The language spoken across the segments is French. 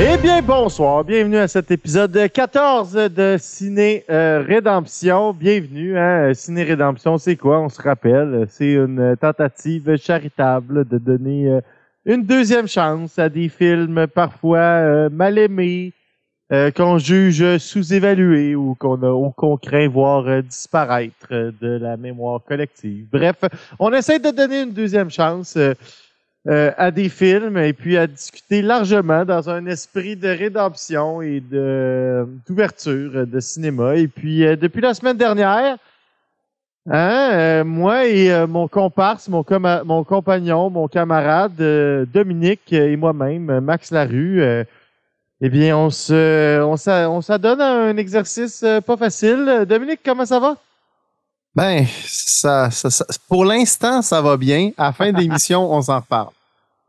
Eh bien, bonsoir. Bienvenue à cet épisode 14 de Ciné euh, Rédemption. Bienvenue. Hein? Ciné Rédemption, c'est quoi? On se rappelle, c'est une tentative charitable de donner euh, une deuxième chance à des films parfois euh, mal aimés, euh, qu'on juge sous-évalués ou qu'on a craint voir euh, disparaître euh, de la mémoire collective. Bref, on essaie de donner une deuxième chance. euh, euh, à des films et puis à discuter largement dans un esprit de rédemption et d'ouverture de cinéma. Et puis euh, depuis la semaine dernière, hein, euh, moi et mon comparse, mon, mon compagnon, mon camarade Dominique et moi-même, Max Larue, eh bien on se on s'a- on s'adonne à un exercice euh, pas facile. Dominique, comment ça va? Ben, ça, ça, ça- pour l'instant, ça va bien. À la fin de l'émission, on s'en reparle.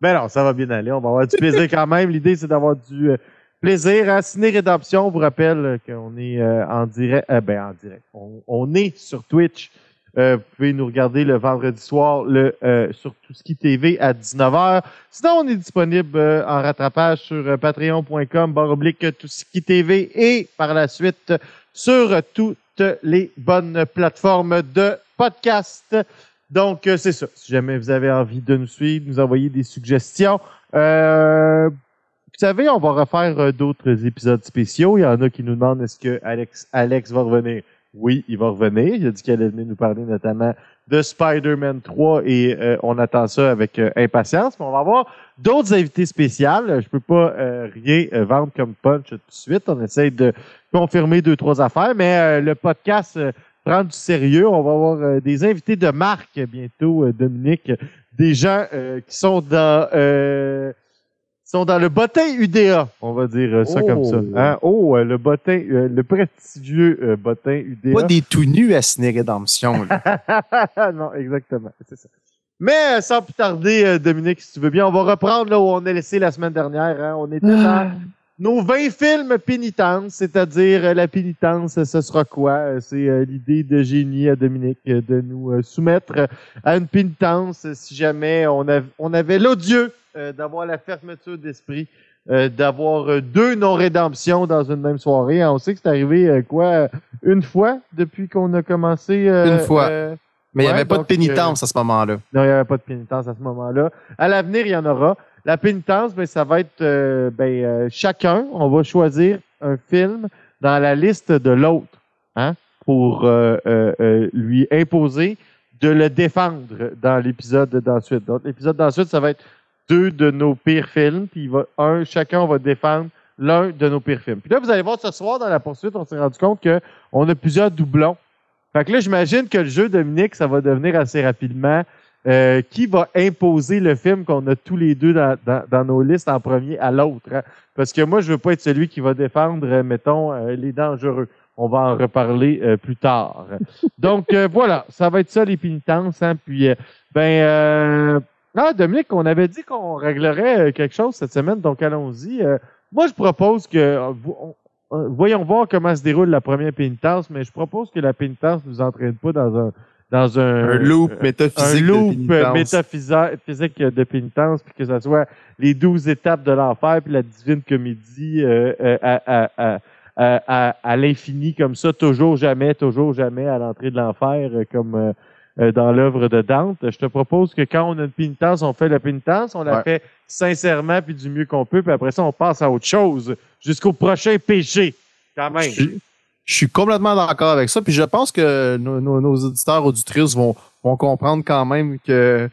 Ben non, ça va bien aller. On va avoir du plaisir quand même. L'idée, c'est d'avoir du euh, plaisir. À Ciné Rédemption, on vous rappelle qu'on est euh, en direct. euh, ben, en direct. On, on est sur Twitch. Euh, vous pouvez nous regarder le vendredi soir le, euh, sur Touski TV à 19h. Sinon, on est disponible euh, en rattrapage sur euh, patreon.com, barre oblique Touski TV et par la suite sur euh, toutes les bonnes plateformes de podcast. Donc, euh, c'est ça. Si jamais vous avez envie de nous suivre, nous envoyer des suggestions. Euh, vous savez, on va refaire euh, d'autres épisodes spéciaux. Il y en a qui nous demandent est-ce que Alex, Alex va revenir? Oui, il va revenir. Il a dit qu'elle allait venir nous parler notamment de Spider-Man 3 et euh, on attend ça avec euh, impatience. Mais on va avoir d'autres invités spéciales. Je peux pas euh, rien euh, vendre comme punch tout de suite. On essaye de confirmer deux, trois affaires, mais euh, le podcast prend du sérieux. On va avoir des invités de marque bientôt, Dominique. Des gens qui sont dans sont dans le bottin UDA, on va dire euh, ça Oh. comme ça. Hein? Oh, euh, le bottin, euh, le prestigieux bottin UDA. Pas des tout nus à Ciné Rédemption. là. non, exactement. C'est ça. Mais sans plus tarder, Dominique, si tu veux bien, on va reprendre là où on a laissé la semaine dernière. hein? On était dans nos 20 films pénitence, c'est-à-dire la pénitence, ce sera quoi? C'est l'idée de génie à Dominique de nous soumettre à une pénitence si jamais on, av- on avait l'odieux euh, d'avoir la fermeture d'esprit, euh, d'avoir euh, deux non-rédemptions dans une même soirée. On sait que c'est arrivé quoi? Une fois depuis qu'on a commencé? Une fois. Mais il n'y avait pas de pénitence à ce moment-là. non, il n'y avait pas de pénitence à ce moment-là. À l'avenir, il y en aura. La pénitence, ben, ça va être ben, chacun, on va choisir un film dans la liste de l'autre hein, pour lui imposer de le défendre dans l'épisode d'ensuite. Donc, l'épisode d'ensuite, ça va être deux de nos pires films, puis il un, chacun, va défendre l'un de nos pires films. Puis là, vous allez voir ce soir, dans la poursuite, on s'est rendu compte qu'on a plusieurs doublons. Fait que là, j'imagine que le jeu, Dominique, ça va devenir assez rapidement euh, qui va imposer le film qu'on a tous les deux dans, dans, nos listes en premier à l'autre. hein? Parce que moi, je veux pas être celui qui va défendre, euh, mettons, euh, les dangereux. On va en reparler plus tard. Donc voilà, ça va être ça les pénitences. Hein? Puis ben ah Dominique, on avait dit qu'on réglerait euh, quelque chose cette semaine, donc allons-y. Euh, moi, je propose que euh, on- voyons voir comment se déroule la première pénitence, mais je propose que la pénitence nous entraîne pas dans un dans un, Un loop métaphysique. un de loop euh, métaphysique physique de pénitence, puis que ce soit les douze étapes de l'enfer, puis la divine comédie euh, euh, à, à, à, à, l'infini comme ça, toujours jamais, toujours jamais à l'entrée de l'enfer, comme dans l'œuvre de Dante. Je te propose que quand on a une pénitence, on fait la pénitence, on la Ouais. fait sincèrement puis du mieux qu'on peut, puis après ça, on passe à autre chose jusqu'au prochain péché, quand même. Je, je suis complètement d'accord avec ça. Puis je pense que nos, nos, nos auditeurs auditrices vont, vont comprendre quand même que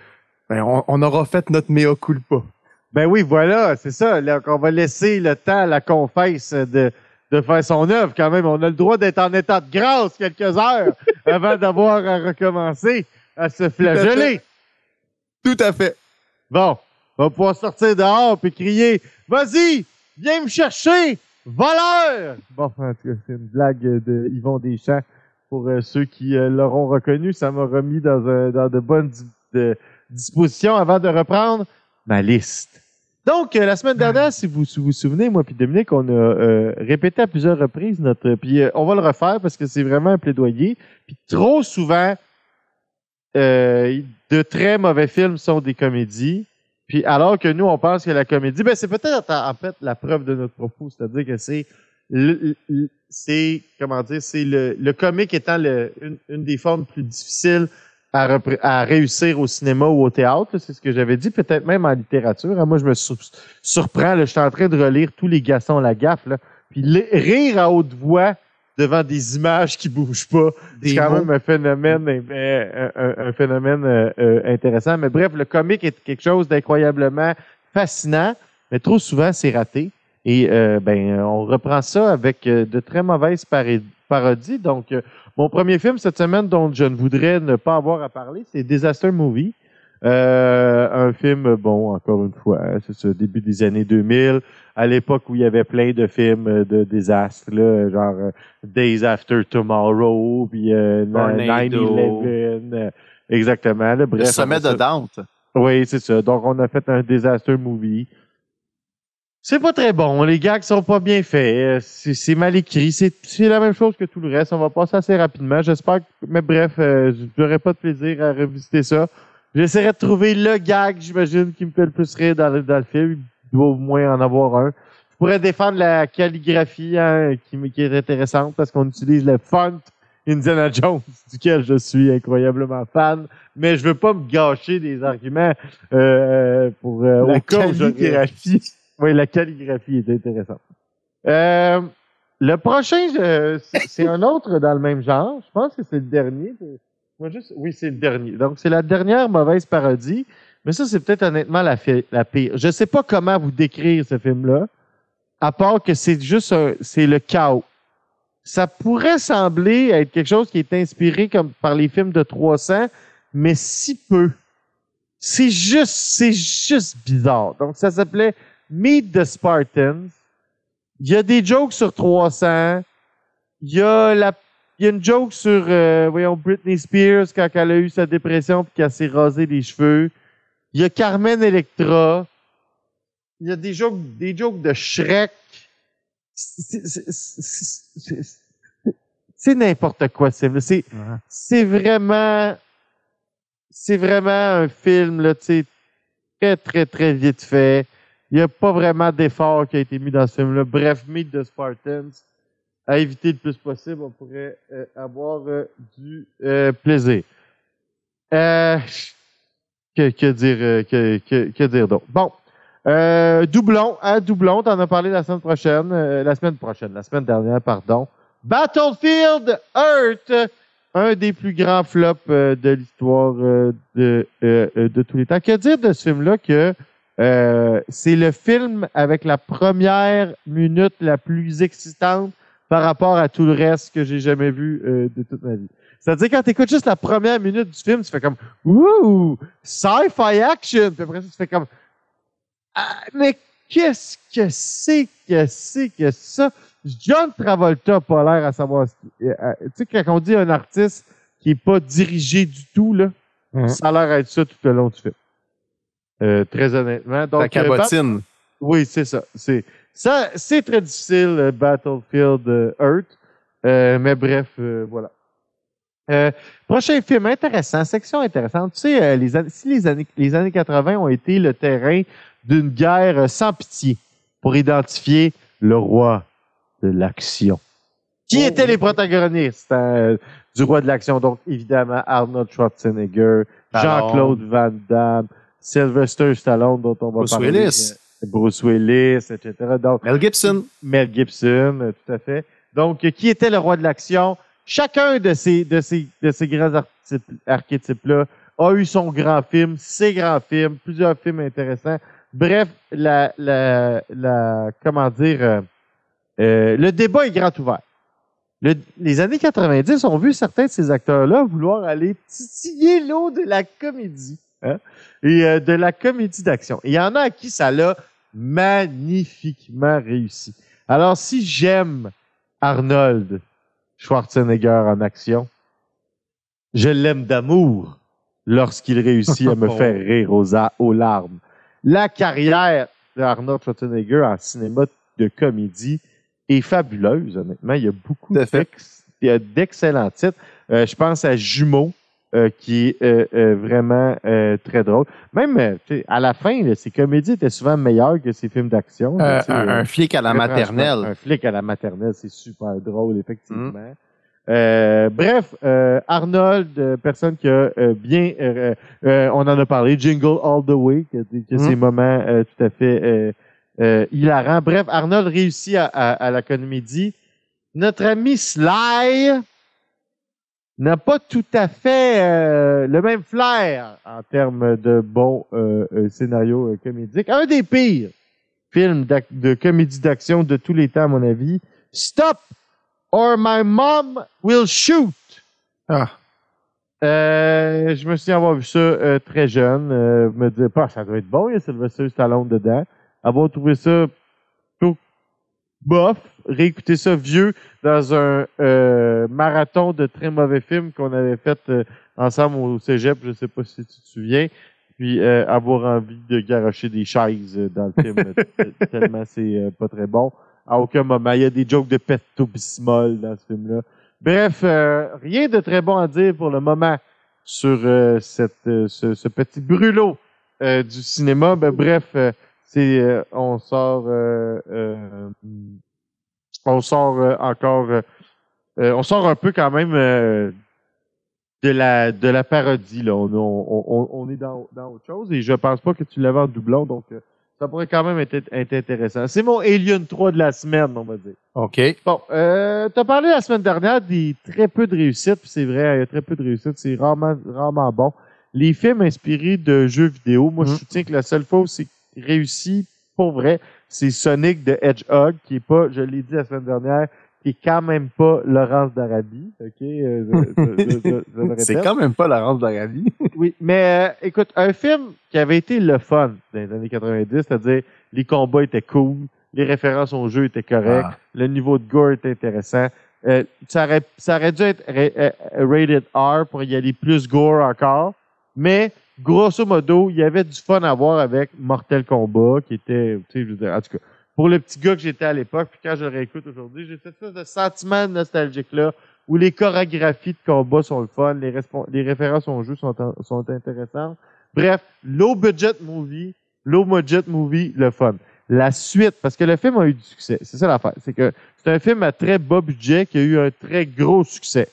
ben, on, on aura fait notre mea culpa. Ben oui, voilà, c'est ça. Là, qu'on va laisser le temps à la confesse de, de faire son œuvre quand même. On a le droit d'être en état de grâce quelques heures avant d'avoir à recommencer à se flageller. Tout à fait. Bon, on va pouvoir sortir dehors puis crier Vas-y, viens me chercher, voleur! Bon, en tout cas, c'est une blague de Yvon Deschamps. Pour euh, ceux qui euh, l'auront reconnu, ça m'a remis dans, de bonnes di- de- dispositions avant de reprendre ma liste. Donc, euh, la semaine dernière, si vous vous souvenez, moi puis Dominique, on a euh, répété à plusieurs reprises notre... Puis euh, on va le refaire parce que c'est vraiment un plaidoyer. Puis trop souvent, euh, de très mauvais films sont des comédies. Puis alors que nous, on pense que la comédie, ben c'est peut-être en fait la preuve de notre propos, c'est-à-dire que c'est c'est comment dire, c'est le, le comique étant le, une, une des formes plus difficiles à, réussir au cinéma ou au théâtre, c'est ce que j'avais dit, peut-être même en littérature. hein. Moi, je me sur- surprends, là, je suis en train de relire tous les Gaston Lagaffe, là, puis rire à haute voix devant des images qui bougent pas, c'est quand mots. même un phénomène, un, un- un phénomène euh, euh, intéressant. Mais bref, le comique est quelque chose d'incroyablement fascinant, mais trop souvent c'est raté. Et euh, ben, on reprend ça avec de très mauvaises parodies. Donc, mon premier film cette semaine dont je ne voudrais ne pas avoir à parler, c'est Disaster Movie. Euh, un film, bon, encore une fois, hein, c'est ça, début des années 2000, à l'époque où il y avait plein de films de désastres, là, genre euh, Days After Tomorrow, puis euh, Tornado. 9-11, euh, exactement. Là, Le bref, sommet après de Dante. oui, c'est ça. Donc, on a fait un disaster movie. C'est pas très bon. Les gags sont pas bien faits. Euh, C'est mal écrit. C'est la même chose que tout le reste. On va passer assez rapidement. J'espère que... Mais bref, euh, j'aurais pas de plaisir à revisiter ça. J'essaierai de trouver le gag, j'imagine, qui me fait le plus rire dans le, dans le film. Il doit au moins en avoir un. Je pourrais défendre la calligraphie hein, qui, qui est intéressante parce qu'on utilise le font Indiana Jones, duquel je suis incroyablement fan mais je veux pas me gâcher des arguments euh, pour euh, La au cas où. Oui, la calligraphie est intéressante. Euh, le prochain, c'est un autre dans le même genre. Je pense que c'est le dernier. Moi, juste, oui, c'est le dernier. Donc, c'est la dernière mauvaise parodie. Mais ça, c'est peut-être honnêtement la, la pire. Je sais pas comment vous décrire ce film-là, à part que c'est juste un- c'est le chaos. Ça pourrait sembler être quelque chose qui est inspiré comme par les films de 300, mais si peu. C'est juste, c'est juste bizarre. Donc, ça s'appelait Meet the Spartans. Il y a des jokes sur 300. Il y a la, il y a une joke sur, euh, voyons, Britney Spears quand elle a eu sa dépression puis qu'elle s'est rasé les cheveux. Il y a Carmen Electra. Il y a des jokes, des jokes de Shrek. C'est- c'est- c'est- c'est- C'est n'importe quoi, ce film. C'est, c'est vraiment, c'est vraiment un film, là, tu sais, très, très, très vite fait. Il n'y a pas vraiment d'effort qui a été mis dans ce film-là. Bref, Meet the Spartans. À éviter le plus possible, on pourrait euh, avoir euh, du euh, plaisir. Euh, que, que dire, euh, que, que, que dire? Bon. Euh, doublon, hein, doublon, t'en as parlé la semaine prochaine, la semaine prochaine, la semaine dernière, pardon. Battlefield Earth, un des plus grands flops de l'histoire de, de tous les temps. Que dire de ce film-là que euh, c'est le film avec la première minute la plus excitante par rapport à tout le reste que j'ai jamais vu euh, de toute ma vie. C'est-à-dire quand tu écoutes juste la première minute du film, tu fais comme Ouh! Sci-fi action! Puis après ça, tu fais comme Ah, mais qu'est-ce que c'est que c'est que ça? John Travolta a pas l'air à savoir ce euh, Tu sais, quand on dit un artiste qui est pas dirigé du tout, là, Mhm. ça a l'air d'être ça tout le long du film. Euh, très honnêtement. Donc, La euh, cabotine. oui, c'est ça. C'est ça, c'est très difficile, euh, Battlefield euh, Earth. Euh, mais bref, euh, voilà. Euh, prochain film intéressant, section intéressante. Tu sais, euh, les, si les années, les années 80 ont été le terrain d'une guerre sans pitié pour identifier le roi de l'action. Qui Oh, étaient oui. les protagonistes euh, du roi de l'action? Donc, évidemment, Arnold Schwarzenegger. Jean-Claude Van Damme, Sylvester Stallone, dont on va Bruce parler. Willis. euh, Bruce Willis, etc. Donc, Mel Gibson. Mel Gibson, euh, tout à fait. Donc, euh, qui était le roi de l'action? Chacun de ces, de ces, de ces grands archétypes- archétypes-là a eu son grand film, ses grands films, plusieurs films intéressants. Bref, la, la, la comment dire, euh, euh, le débat est grand ouvert. Le- les années 90 ont vu certains de ces acteurs-là vouloir aller titiller l'eau de la comédie hein, et euh, de la comédie d'action. Il y en a à qui ça l'a magnifiquement réussi. Alors, si j'aime Arnold Schwarzenegger en action, je l'aime d'amour lorsqu'il réussit à me faire rire aux, aux larmes. La carrière d'Arnold Schwarzenegger en cinéma de comédie est fabuleuse, honnêtement. Il y a beaucoup d'excellents titres. Euh, je pense à Jumeaux, euh, qui est euh, euh, vraiment euh, très drôle. Même à la fin, là, ses comédies étaient souvent meilleures que ses films d'action. un, un flic à la maternelle. Un flic à la maternelle, c'est super drôle, effectivement. Euh, bref, euh, Arnold, personne qui a euh, bien, euh, euh, on en a parlé, Jingle All the Way, qui a, qui a Mhm. ses moments euh, tout à fait hilarants. Bref, Arnold réussit à, à- à la comédie. Notre ami Sly n'a pas tout à fait euh, le même flair en termes de bon euh, euh, scénario euh, comédique. Un des pires films de comédie d'action de tous les temps, à mon avis. Stop or my mom will shoot. Ah. Euh, je me souviens avoir vu ça euh, très jeune. Euh, me dire pas, ça doit être bon, il y a Sylvester Stallone dedans. Avoir trouvé ça bof, réécouter ça vieux dans un euh, marathon de très mauvais films qu'on avait fait euh, ensemble au cégep, je sais pas si tu te souviens. Puis euh, avoir envie de garocher des chaises dans le film, euh, tellement c'est euh, pas très bon. À aucun moment. Il y a des jokes de Petto Bismol dans ce film-là. Bref, euh, rien de très bon à dire pour le moment sur euh, cette, ce, ce petit brûlot euh, du cinéma. Ben, bref, euh, c'est euh, on sort euh, euh, on sort encore on sort un peu quand même euh, de la de la parodie là. On, on, on, on est dans, dans autre chose et je pense pas que tu l'avais en doublon donc euh, ça pourrait quand même être, être intéressant. C'est mon Alien 3 de la semaine, on va dire. OK. Bon, euh, tu as parlé la semaine dernière des très peu de réussite, puis c'est vrai, il y a très peu de réussite, c'est rarement, rarement bon. Les films inspirés de jeux vidéo, moi, je Mhm. soutiens que la seule fois où c'est réussi, pour vrai, c'est Sonic de Hedgehog, qui est pas, je l'ai dit la semaine dernière, qui est quand même pas Laurence d'Arabie, ok? euh, je- je- je- je- je le C'est quand même pas la rente d'Arabie. Oui, mais euh, écoute, un film qui avait été le fun dans les années 90, c'est-à-dire les combats étaient cool, les références au jeu étaient correctes, Ah. le niveau de gore était intéressant. Euh, ça, aurait, ça aurait dû être euh, rated R pour y aller plus gore encore, mais grosso modo, il y avait du fun à voir avec Mortal Kombat, qui était, tu sais, je veux dire, en tout cas, pour le petit gars que j'étais à l'époque, puis quand je le réécoute aujourd'hui, j'ai cette espèce de sentiment nostalgique-là, où les chorégraphies de combat sont le fun, les, références au jeu sont, intéressantes. Bref, low budget movie, low budget movie, le fun. La suite, parce que le film a eu du succès, c'est ça l'affaire, c'est que c'est un film à très bas budget qui a eu un très gros succès,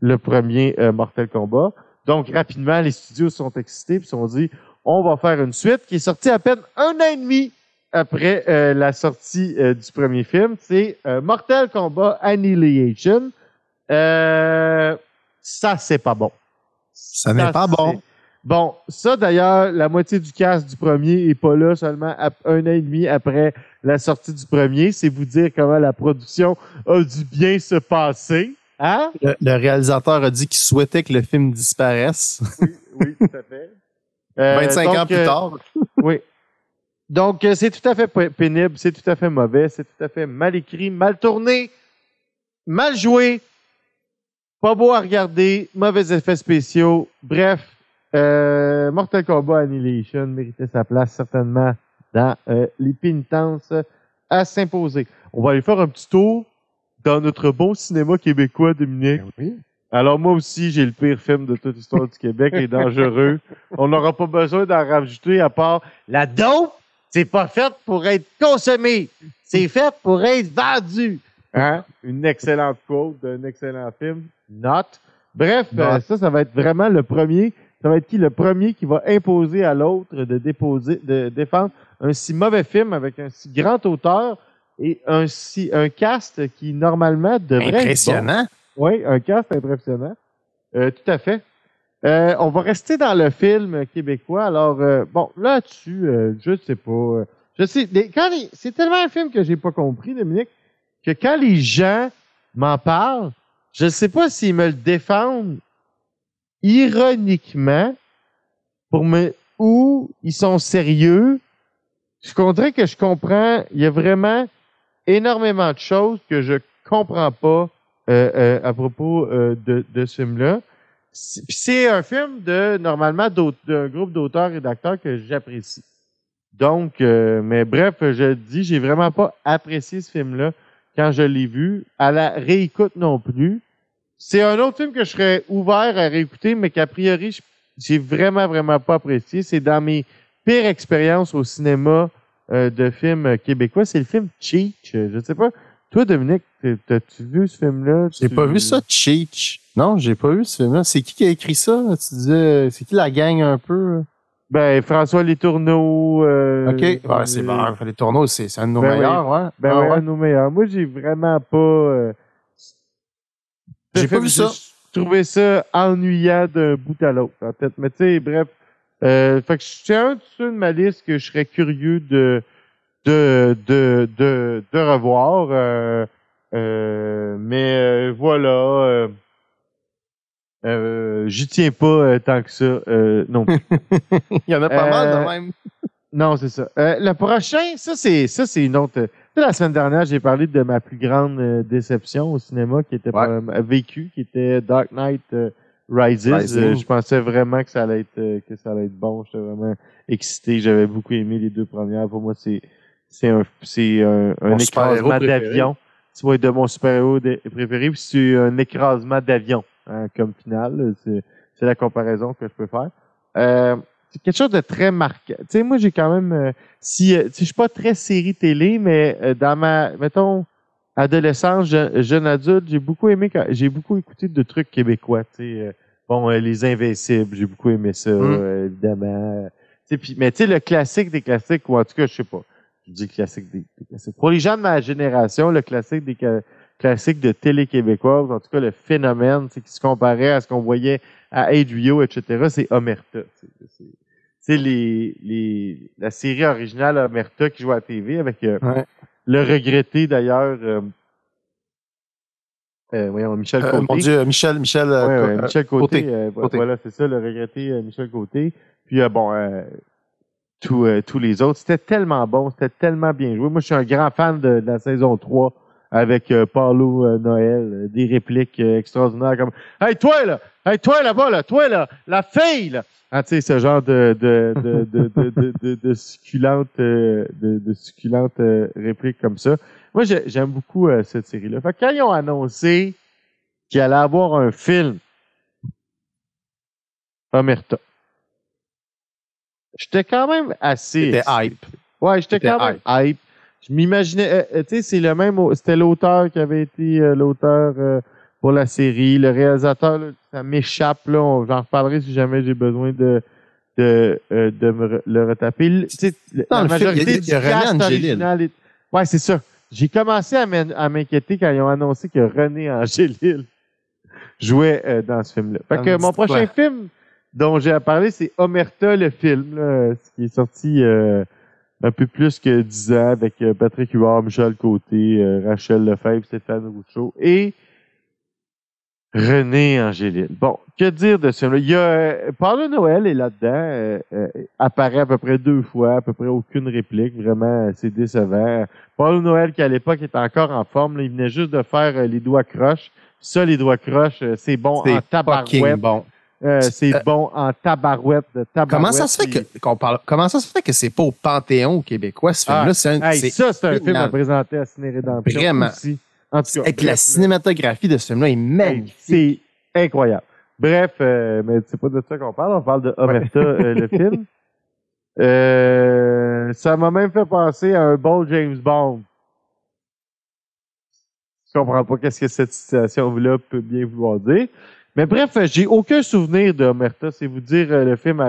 le premier euh, Mortal Kombat. Donc rapidement, les studios sont excités et se sont dit, on va faire une suite qui est sortie à peine un an et demi après euh, la sortie euh, du premier film. C'est euh, Mortal Kombat Annihilation. Euh, ça, c'est pas bon. Ça n'est pas bon. Bon, ça d'ailleurs, la moitié du cast du premier est pas là seulement un an et demi après la sortie du premier. C'est vous dire comment la production a dû bien se passer. Hein? Le, le réalisateur a dit qu'il souhaitait que le film disparaisse. Oui, oui, tout à fait. Euh, 25 donc, ans plus euh, tard. Oui. Donc, euh, c'est tout à fait pénible, c'est tout à fait mauvais, c'est tout à fait mal écrit, mal tourné, mal joué, pas beau à regarder, mauvais effets spéciaux. Bref, euh, Mortal Kombat Annihilation méritait sa place certainement dans euh, les pénitences à s'imposer. On va aller faire un petit tour dans notre bon cinéma québécois, Dominique. Alors moi aussi, j'ai le pire film de toute l'histoire du Québec, Les Dangereux. On n'aura pas besoin d'en rajouter à part la dope, c'est pas fait pour être consommé. C'est fait pour être vendu. Hein? Une excellente quote d'un excellent film. Not. Bref, Not. euh, ça, ça va être vraiment le premier. Ça va être qui le premier qui va imposer à l'autre de déposer, de défendre un si mauvais film avec un si grand auteur et un si un cast qui normalement devrait être bon. Impressionnant. Oui, un cast impressionnant. Euh, tout à fait. Euh, on va rester dans le film québécois. Alors, euh, bon, là-dessus, euh, je sais pas. je sais, quand les- c'est tellement un film que j'ai pas compris, Dominique, que quand les gens m'en parlent, je sais pas s'ils me le défendent ironiquement pour me ou ils sont sérieux. Je comprends que je comprends. Il y a vraiment énormément de choses que je comprends pas euh, euh, à propos euh, de, de ce film-là. C'est- un film de normalement d'un groupe d'auteurs et d'acteurs que j'apprécie. Donc, euh, mais bref, je dis, j'ai vraiment pas apprécié ce film-là quand je l'ai vu. À la réécoute non plus. c'est un autre film que je serais ouvert à réécouter, mais qu'a priori, j'ai vraiment, vraiment pas apprécié. C'est dans mes pires expériences au cinéma euh, de films québécois. C'est le film Cheech. Euh, Je sais pas. Toi, Dominique, t'as- t'as-tu vu ce film-là? J'ai Tu- pas vu ça, Cheech. Non, j'ai pas vu ce film-là. C'est qui qui a écrit ça? Tu disais, c'est qui la gang un peu? Ben, François Letourneau. Euh, OK. Ouais, c'est euh, bon. Les tourneaux, c'est un de nos Ben meilleurs, ouais. Ben Ah ouais, un de nos meilleurs. Moi, j'ai vraiment pas. euh, J'ai pas vu ça. J'ai trouvé ça ennuyant d'un bout à l'autre, en fait. Mais tu sais, bref. Euh, fait que c'est un de ceux de ma liste que je serais curieux de de de de, de revoir. Euh, euh, mais euh, voilà. Euh, euh, J'y tiens pas tant que ça. Euh, non plus. Il y en a pas mal de même. Non, c'est ça. Euh, le prochain, ça c'est ça c'est une autre. La semaine dernière, j'ai parlé de ma plus grande déception au cinéma qui était Ouais. pas- vécue, qui était Dark Knight Rises. Euh, je pensais vraiment que ça allait être euh, que ça allait être bon. J'étais vraiment excité. J'avais beaucoup aimé les deux premières. Pour moi, c'est c'est un c'est un, écrasement d'avion. Tu vois de mon super-héros préféré, puis c'est un écrasement d'avion hein, comme finale. C'est c'est la comparaison que je peux faire. Euh, c'est quelque chose de très marquant. Tu sais, moi, j'ai quand même, euh, si, euh, tu sais, je suis pas très série télé, mais euh, dans ma, mettons, adolescence, je- jeune adulte, j'ai beaucoup aimé, j'ai beaucoup écouté de trucs québécois. Tu sais, euh, bon, euh, les Invincibles, j'ai beaucoup aimé ça, Mm. euh, évidemment. Tu sais, puis, mais tu sais, le classique des classiques, ou en tout cas, je sais pas. Je dis classique des, des classiques. Pour les gens de ma génération, le classique des classiques de télé québécoise, en tout cas, le phénomène, c'est qui se comparait à ce qu'on voyait à HBO, etc., c'est Omerta. C'est c'est les, les, la série originale Omerta qui joue à la TV avec euh, Ouais. Le regretté d'ailleurs, euh, euh, voyons, Michel Euh, Côté. mon Dieu, Michel, Michel, euh, Ouais, euh, Michel Côté. Côté. vo- Côté. Voilà, c'est ça, le regretté euh, Michel Côté. Puis euh, bon, euh, tous, euh, tous les autres. C'était tellement bon, c'était tellement bien joué. Moi, je suis un grand fan de, de la saison 3 avec euh, Paulo euh, Noël, euh, des répliques extraordinaires comme Hey toi là! Hey toi là-bas, là, toi là, la fille là! Ah, tu sais, ce genre de, de, de, de, de, de, de, succulentes, euh, de, de succulentes euh, répliques comme ça. Moi, j'ai- j'aime beaucoup euh, cette série-là. Fait que quand ils ont annoncé qu'il allait avoir un film Omerta, j'étais quand même assez... C'était hype. Ouais, j'étais quand même hype. Je m'imaginais, euh, tu sais, c'est le même, c'était l'auteur qui avait été euh, l'auteur pour la série, le réalisateur, là, ça m'échappe là, j'en reparlerai si jamais j'ai besoin de de, euh, de me le retaper. Le- Dans la le film, majorité il y a- du il y a cast Angélil. original est- Ouais, c'est ça. J'ai commencé à m'in- à m'inquiéter quand ils ont annoncé que René Angélil jouait euh, dans ce film-là. Fait que mon quoi? prochain film dont j'ai à parler, c'est Omerta, le film, là, ce qui est sorti euh, un peu plus que 10 ans avec euh, Patrick Huard, Michel Côté, euh, Rachel Lefebvre, Stéphane Rousseau et René Angélil. Bon, que dire de ce film-là? Il y a euh, Paulo Noël est là-dedans, euh, euh, apparaît à peu près deux fois, à peu près aucune réplique, vraiment, euh, c'est décevant. Paulo Noël, qui à l'époque était encore en forme, là, il venait juste de faire euh, les doigts croches. Ça, les doigts croches, euh, c'est bon en tabarouette. bon. Euh, c'est bon en tabarouette de tabarouette. Comment ça se fait que qu'on parle comment ça se fait que c'est pas au Panthéon québécois ce film-là? Ah, c'est un- Hey, ça, c'est un film à présenter à Ciné Rédemption. Vraiment. Aussi. En tout cas, avec la cinématographie de ce film-là est magnifique. c'est incroyable. Bref, euh, mais c'est pas de ça qu'on parle, on parle de Omerta, euh, le film. Euh, ça m'a même fait penser à un bon James Bond. Je comprends pas qu'est-ce que cette situation-là peut bien vouloir dire. Mais bref, j'ai aucun souvenir de Omerta. C'est vous dire euh, le film.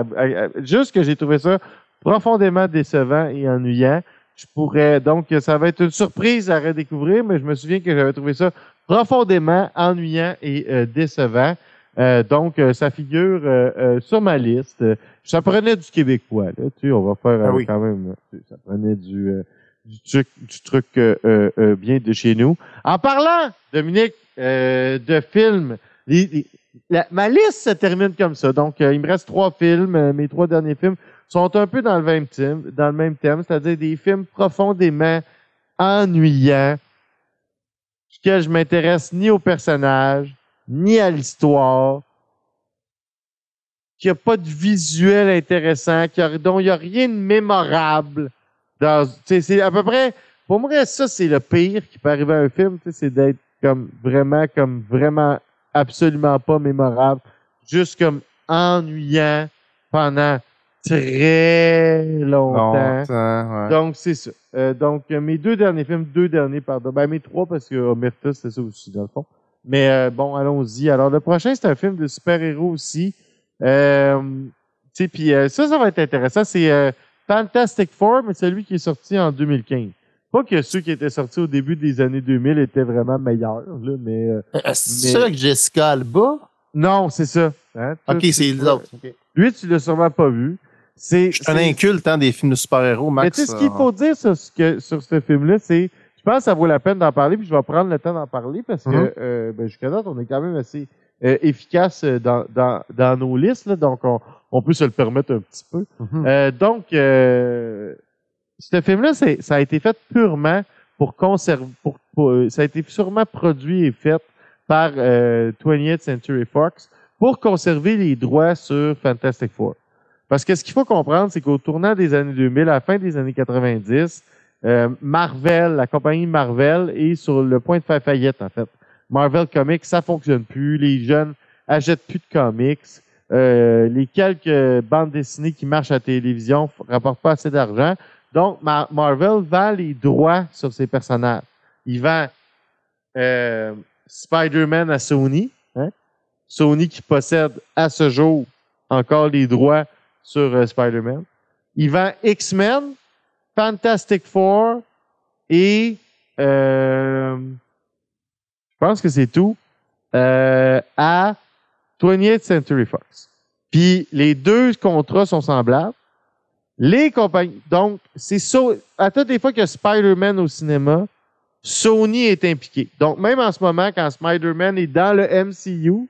juste que j'ai trouvé ça profondément décevant et ennuyant. Je pourrais donc ça va être une surprise à redécouvrir, mais je me souviens que j'avais trouvé ça profondément ennuyant et euh, décevant. Euh, donc, euh, ça figure euh, euh, sur ma liste. Ça prenait du québécois, là. Tu sais, on va faire euh, Ah oui. quand même. tu Ça prenait du, euh, du truc, du truc euh, euh, euh, bien de chez nous. En parlant, Dominique, euh, de films, les- les- la- ma liste se termine comme ça. Donc, euh, il me reste trois films. Euh, mes trois derniers films sont un peu dans le même thème, dans le même thème, c'est-à-dire des films profondément ennuyants, duquel je m'intéresse ni au personnage, ni à l'histoire, qu'il n'y a pas de visuel intéressant, dont il n'y a rien de mémorable. C'est à peu près, pour moi, ça, c'est le pire qui peut arriver à un film, c'est d'être comme vraiment, comme vraiment absolument pas mémorable, juste comme ennuyant pendant très longtemps. Longtemps, ouais. Donc, c'est ça. Euh, donc, mes deux derniers films, deux derniers, pardon. Ben, mes trois, parce que Omerta, c'était ça aussi, dans le fond. Mais euh, bon, allons-y. Alors, le prochain, c'est un film de super-héros aussi. Euh, tu sais, puis euh, ça, ça va être intéressant. C'est euh, Fantastic Four, mais celui qui est sorti en 2015. Pas que ceux qui étaient sortis au début des années 2000 étaient vraiment meilleurs, là, mais... euh, Euh, C'est Mais- ça avec Jessica Alba? non, c'est ça. Hein? Toi, Ok, c'est les autres. Lui, tu l'as sûrement pas vu. C'est, Je suis un inculte hein, des films de super-héros, Max. Mais tu sais, ce qu'il euh, faut dire sur ce, que, sur ce film-là, c'est, je pense que ça vaut la peine d'en parler, puis je vais prendre le temps d'en parler parce que, Mhm. euh, ben, jusqu'à date, on est quand même assez euh, efficace euh, dans, dans, dans nos listes, là, donc on, on peut se le permettre un petit peu. mhm. Euh, donc, euh, ce film-là, ça a été fait purement pour conserver, pour, pour- ça a été sûrement produit et fait par euh, 20th Century Fox pour conserver les droits sur Fantastic Four. Parce que ce qu'il faut comprendre, c'est qu'au tournant des années 2000, à la fin des années 90, euh, Marvel, la compagnie Marvel est sur le point de faire faillite, en fait. Marvel Comics, ça fonctionne plus. Les jeunes achètent plus de comics. Euh, les quelques bandes dessinées qui marchent à la télévision rapportent pas assez d'argent. Donc, Mar- Marvel vend les droits sur ses personnages. Il vend euh, Spider-Man à Sony. hein? Sony qui possède à ce jour encore les droits sur euh, Spider-Man. Il vend X-Men, Fantastic Four et euh, je pense que c'est tout euh, à 20th Century Fox. Puis les deux contrats sont semblables. Les compagnies. Donc, c'est so, à toutes les fois a Spider-Man au cinéma, Sony est impliqué. Donc, même en ce moment, quand Spider-Man est dans le MCU,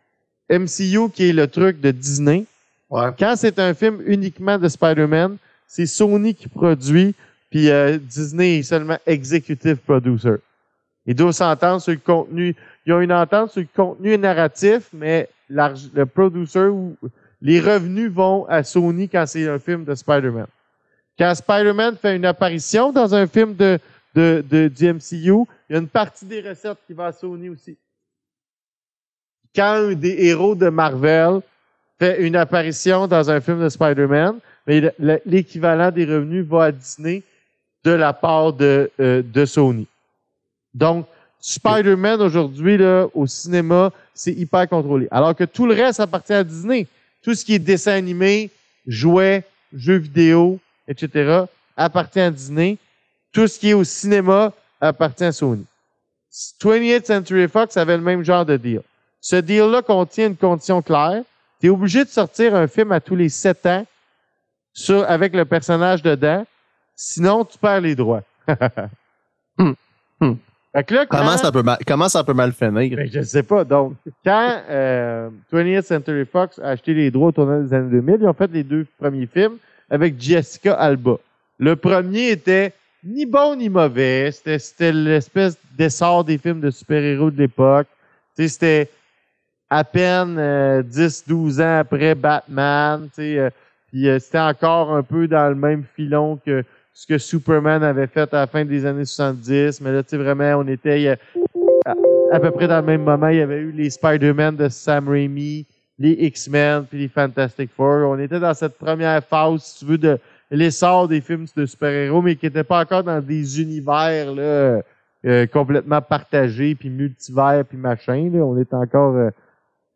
MCU qui est le truc de Disney, Quand c'est un film uniquement de Spider-Man, c'est Sony qui produit, puis euh, Disney est seulement executive producer. Ils doivent s'entendre sur le contenu. Ils ont une entente sur le contenu narratif, mais le producer ou les revenus vont à Sony quand c'est un film de Spider-Man. Quand Spider-Man fait une apparition dans un film de, de, de, du MCU, il y a une partie des recettes qui va à Sony aussi. Quand un des héros de Marvel fait une apparition dans un film de Spider-Man, mais le- le- l'équivalent des revenus va à Disney de la part de, euh, de Sony. Donc, Spider-Man aujourd'hui, là, au cinéma, c'est hyper contrôlé. Alors que tout le reste appartient à Disney. Tout ce qui est dessin animé, jouets, jeux vidéo, etc., appartient à Disney. Tout ce qui est au cinéma appartient à Sony. 20th Century Fox avait le même genre de deal. Ce deal-là contient une condition claire. Tu es obligé de sortir un film à tous les sept ans sur, avec le personnage dedans. Sinon, tu perds les droits. Hmm. Hmm. Fait que là, quand- Comment, ça peut mal, comment ça peut mal finir? ben, je ne sais pas. Donc, quand euh, 20th Century Fox a acheté les droits au tournant des années 2000, ils ont fait les deux premiers films avec Jessica Alba. Le premier était ni bon ni mauvais. C'était, l'espèce d'essor des films de super-héros de l'époque. C'était à peine euh, 10-12 ans après Batman. Tu sais, euh, puis euh, c'était encore un peu dans le même filon que ce que Superman avait fait à la fin des années 70. Mais là, tu sais, vraiment, on était... à, à peu près dans le même moment, il y avait eu les Spider-Man de Sam Raimi, les X-Men, puis les Fantastic Four. On était dans cette première phase, si tu veux, de l'essor des films de super-héros, mais qui n'étaient pas encore dans des univers là, euh, complètement partagés, puis multivers, puis machin. Là. On est encore euh,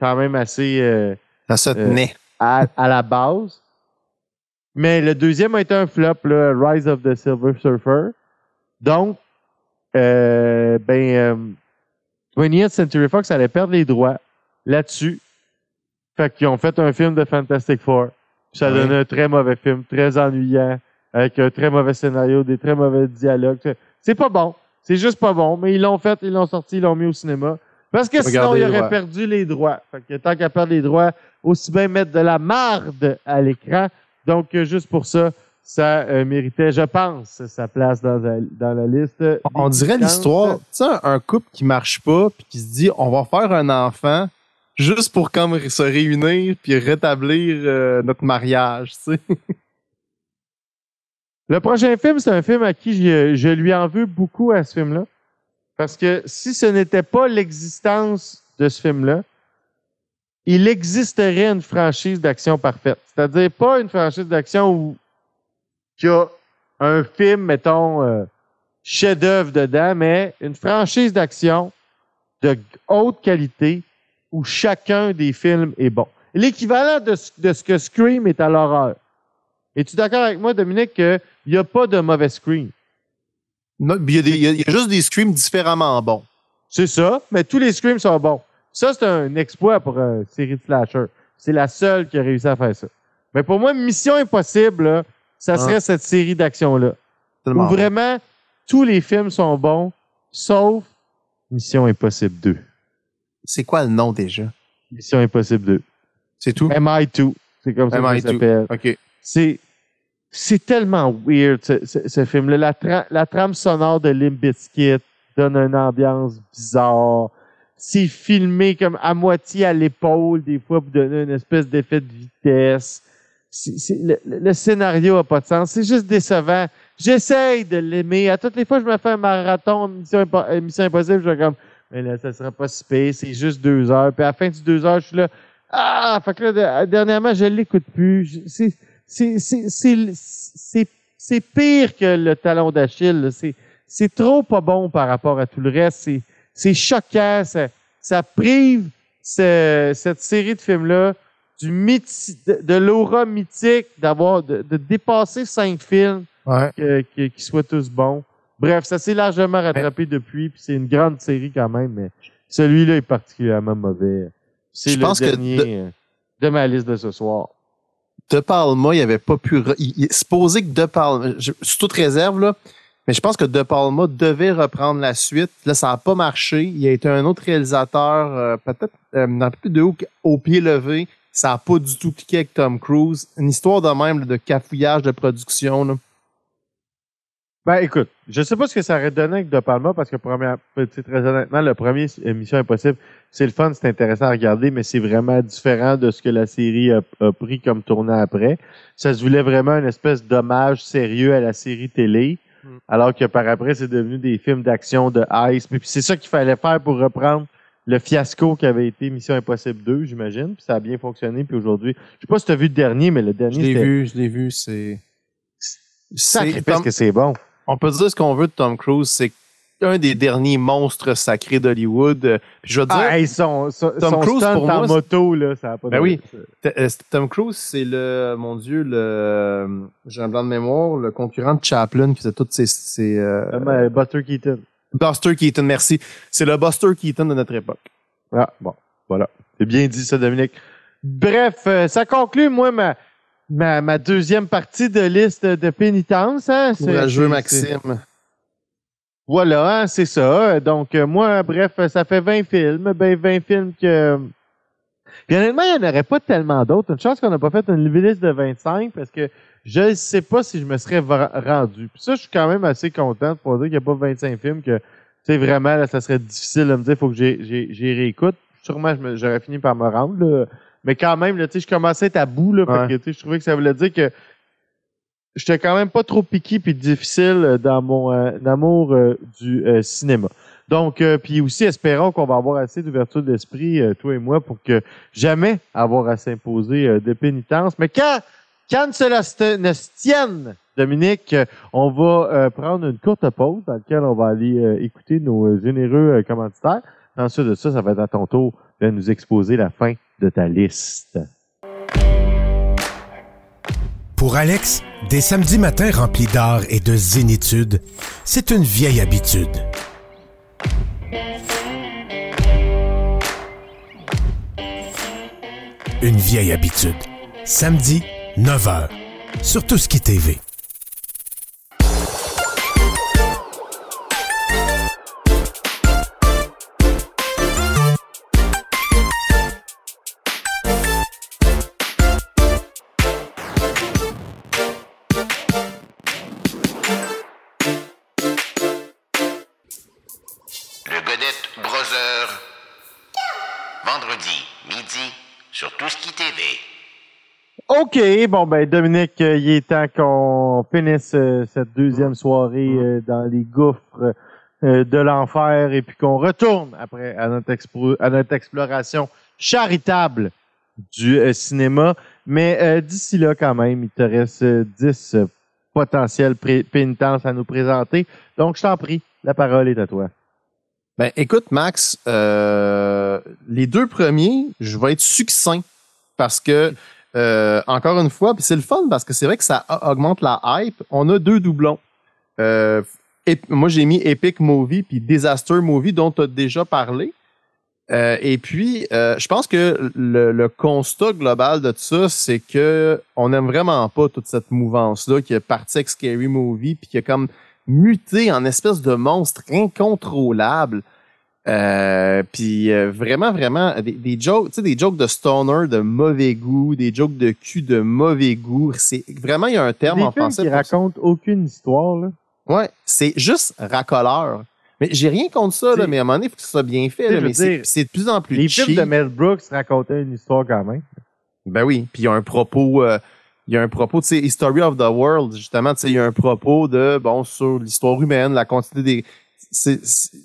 quand même assez euh, Ça se tenait. à, à la base. Mais le deuxième a été un flop, là, Rise of the Silver Surfer. Donc, euh, ben, euh, 20th Century Fox allait perdre les droits là-dessus. Fait qu'ils ont fait un film de Fantastic Four. Puis ça Ouais. donnait un très mauvais film, très ennuyant, avec un très mauvais scénario, des très mauvais dialogues. C'est pas bon. C'est juste pas bon. Mais ils l'ont fait, ils l'ont sorti, ils l'ont mis au cinéma. Parce que sinon, Regardez auraient droits. perdu les droits. Fait que tant qu'à perdre les droits, aussi bien mettre de la marde à l'écran. Donc, euh, juste pour ça, ça euh, méritait, je pense, sa place dans la, dans la liste. On dirait l'histoire, tu sais, un, un couple qui marche pas, puis qui se dit, on va faire un enfant, juste pour comme se réunir, puis rétablir euh, notre mariage, tu sais. Le prochain film, c'est un film à qui je, je lui en veux beaucoup à ce film-là. Parce que si ce n'était pas l'existence de ce film-là, il existerait une franchise d'action parfaite. C'est-à-dire pas une franchise d'action où il y a un film, mettons, euh, chef-d'œuvre dedans, mais une franchise d'action de haute qualité où chacun des films est bon. L'équivalent de, de ce que Scream est à l'horreur. Es-tu d'accord avec moi, Dominique, qu'il n'y a pas de mauvais Scream? Non, Il y, a des- il y a- il y a juste des screams différemment bons. C'est ça, mais tous les Screams sont bons. Ça, c'est un exploit pour une série de slasher. C'est la seule qui a réussi à faire ça. Mais pour moi, Mission Impossible, là, ça serait cette série d'actions-là. Où bon. vraiment, tous les films sont bons, sauf Mission Impossible 2. C'est quoi le nom déjà? Mission Impossible 2. C'est tout? MI2. C'est comme ça MI2. s'appelle. OK. C'est, c'est tellement weird, ce, ce- ce film-là. La, la trame sonore de Limp Bizkit donne une ambiance bizarre. C'est filmé comme à moitié à l'épaule, des fois, pour donner une espèce d'effet de vitesse. Le, le- scénario a pas de sens. C'est juste décevant. J'essaye de l'aimer. À toutes les fois, je me fais un marathon euh, Mission Impossible, je suis comme, mais là, ça sera pas si pire, c'est juste deux heures. Puis à la fin du deux heures, je suis là, ah, fait que là, de- dernièrement, je l'écoute plus. C'est, c'est, c'est, c'est, c'est, c'est pire que le talon d'Achille. C'est, c'est trop pas bon par rapport à tout le reste. C'est, c'est choquant. Ça, ça prive ce- cette série de films-là du mythi- de, de l'aura mythique d'avoir, de, de dépasser cinq films Ouais. que- que- qui soient tous bons. Bref, ça s'est largement rattrapé depuis, puis c'est une grande série quand même, mais celui-là est particulièrement mauvais. C'est le pense que dernier de- de ma liste de ce soir. De Palma, il avait pas pu. Il, supposé que De Palma, je, sous toute réserve, là, mais je pense que De Palma devait reprendre la suite. Là, ça n'a pas marché. Il a été un autre réalisateur, euh, peut-être euh, peu plus de haut au pied levé. Ça n'a pas du tout cliqué avec Tom Cruise. Une histoire de même là, de cafouillage de production. Là. Ben écoute, je sais pas ce que ça aurait donné avec De Palma, parce que première, très honnêtement, le premier Mission Impossible, c'est le fun, c'est intéressant à regarder, mais c'est vraiment différent de ce que la série a, a pris comme tournant après. Ça se voulait vraiment une espèce d'hommage sérieux à la série télé, Mm. alors que par après, c'est devenu des films d'action de ice. Puis c'est ça qu'il fallait faire pour reprendre le fiasco qui avait été Mission Impossible 2, j'imagine. Puis ça a bien fonctionné. Puis aujourd'hui, je sais pas si tu as vu le dernier, mais le Je dernier, l'ai c'était vu, je l'ai vu. C'est. sacré parce que c'est bon. On peut dire ce qu'on veut de Tom Cruise, c'est un des derniers monstres sacrés d'Hollywood. Euh, je veux dire, Ah, hey, son, son, Tom son Cruise, pour en moi, moto, là, ça a pas Ben de- oui. Euh, Tom Cruise, c'est le, mon Dieu, le, j'ai un blanc de mémoire, le concurrent de Chaplin qui faisait toutes ces, ces euh, mais Buster Keaton. Buster Keaton, merci. C'est le Buster Keaton de notre époque. Ah, bon, voilà. C'est bien dit, ça, Dominique. Bref, ça conclut, moi, ma, ma, ma deuxième partie de liste de pénitence. Hein? C'est- Courageux Maxime. Voilà, hein, c'est ça. Donc, euh, moi, bref, ça fait 20 films. Ben, 20 films que... Puis honnêtement, il n'y en aurait pas tellement d'autres. Une chance qu'on n'a pas fait une liste de 25 parce que je ne sais pas si je me serais rendu. Puis ça, je suis quand même assez content pour dire qu'il n'y a pas 25 films que, tu sais, vraiment, là, ça serait difficile de me dire, il faut que j'ai- j'ai j'ai réécoute. Sûrement, j'aurais fini par me rendre, là. Mais quand même, là, tu sais, je commençais à être à bout, là. Fait Ouais. que, tu sais, je trouvais que ça voulait dire que j'étais quand même pas trop piqué puis difficile euh, dans mon euh, amour euh, du euh, cinéma. Donc, puis aussi, espérons qu'on va avoir assez d'ouverture d'esprit, toi et moi, pour que jamais avoir à s'imposer de pénitence. Mais quand, quand cela ne se tienne, Dominique, on va prendre une courte pause dans laquelle on va aller écouter nos généreux commanditaires. Ensuite de ça, ça va être à ton tour de nous exposer la fin de ta liste. Pour Alex, des samedis matins remplis d'art et de zénitude, c'est une vieille habitude. Une vieille habitude. Samedi, 9h. Sur Tout TV. Brother. Vendredi, midi, sur Tout ce qui. OK, bon ben Dominique, euh, il est temps qu'on finisse euh, cette deuxième soirée euh, dans les gouffres de l'enfer et puis qu'on retourne après à notre, à notre exploration charitable du cinéma. Mais d'ici là, quand même, il te reste euh, 10 euh, potentielles pénitences à nous présenter. Donc, je t'en prie, la parole est à toi. Ben, écoute, Max, euh, les deux premiers, je vais être succinct parce que, euh, encore une fois, c'est le fun parce que c'est vrai que ça augmente la hype. On a deux doublons. Euh, moi, j'ai mis Epic Movie puis Disaster Movie dont tu as déjà parlé. Euh, et puis, euh, je pense que le, le constat global de tout ça, c'est que on n'aime vraiment pas toute cette mouvance-là qui est partie avec Scary Movie puis qui a comme muté en espèce de monstre incontrôlable. Euh, puis euh, vraiment, vraiment, des, des jokes, tu sais, des jokes de stoner de mauvais goût, des jokes de cul de mauvais goût. C'est vraiment, il y a un terme Des en films français. qui racontent aucune histoire, là. Ouais, c'est juste racoleur. Mais j'ai rien contre ça, là, mais à un moment donné, il faut que ce soit bien fait. Là, mais c'est de plus en plus Les cheap. films de Mel Brooks racontaient une histoire quand même. Ben oui, puis il y a un propos, euh, il y a un propos, tu sais, History of the World, justement, tu sais, il y a un propos de, bon, sur l'histoire humaine, la continuité des...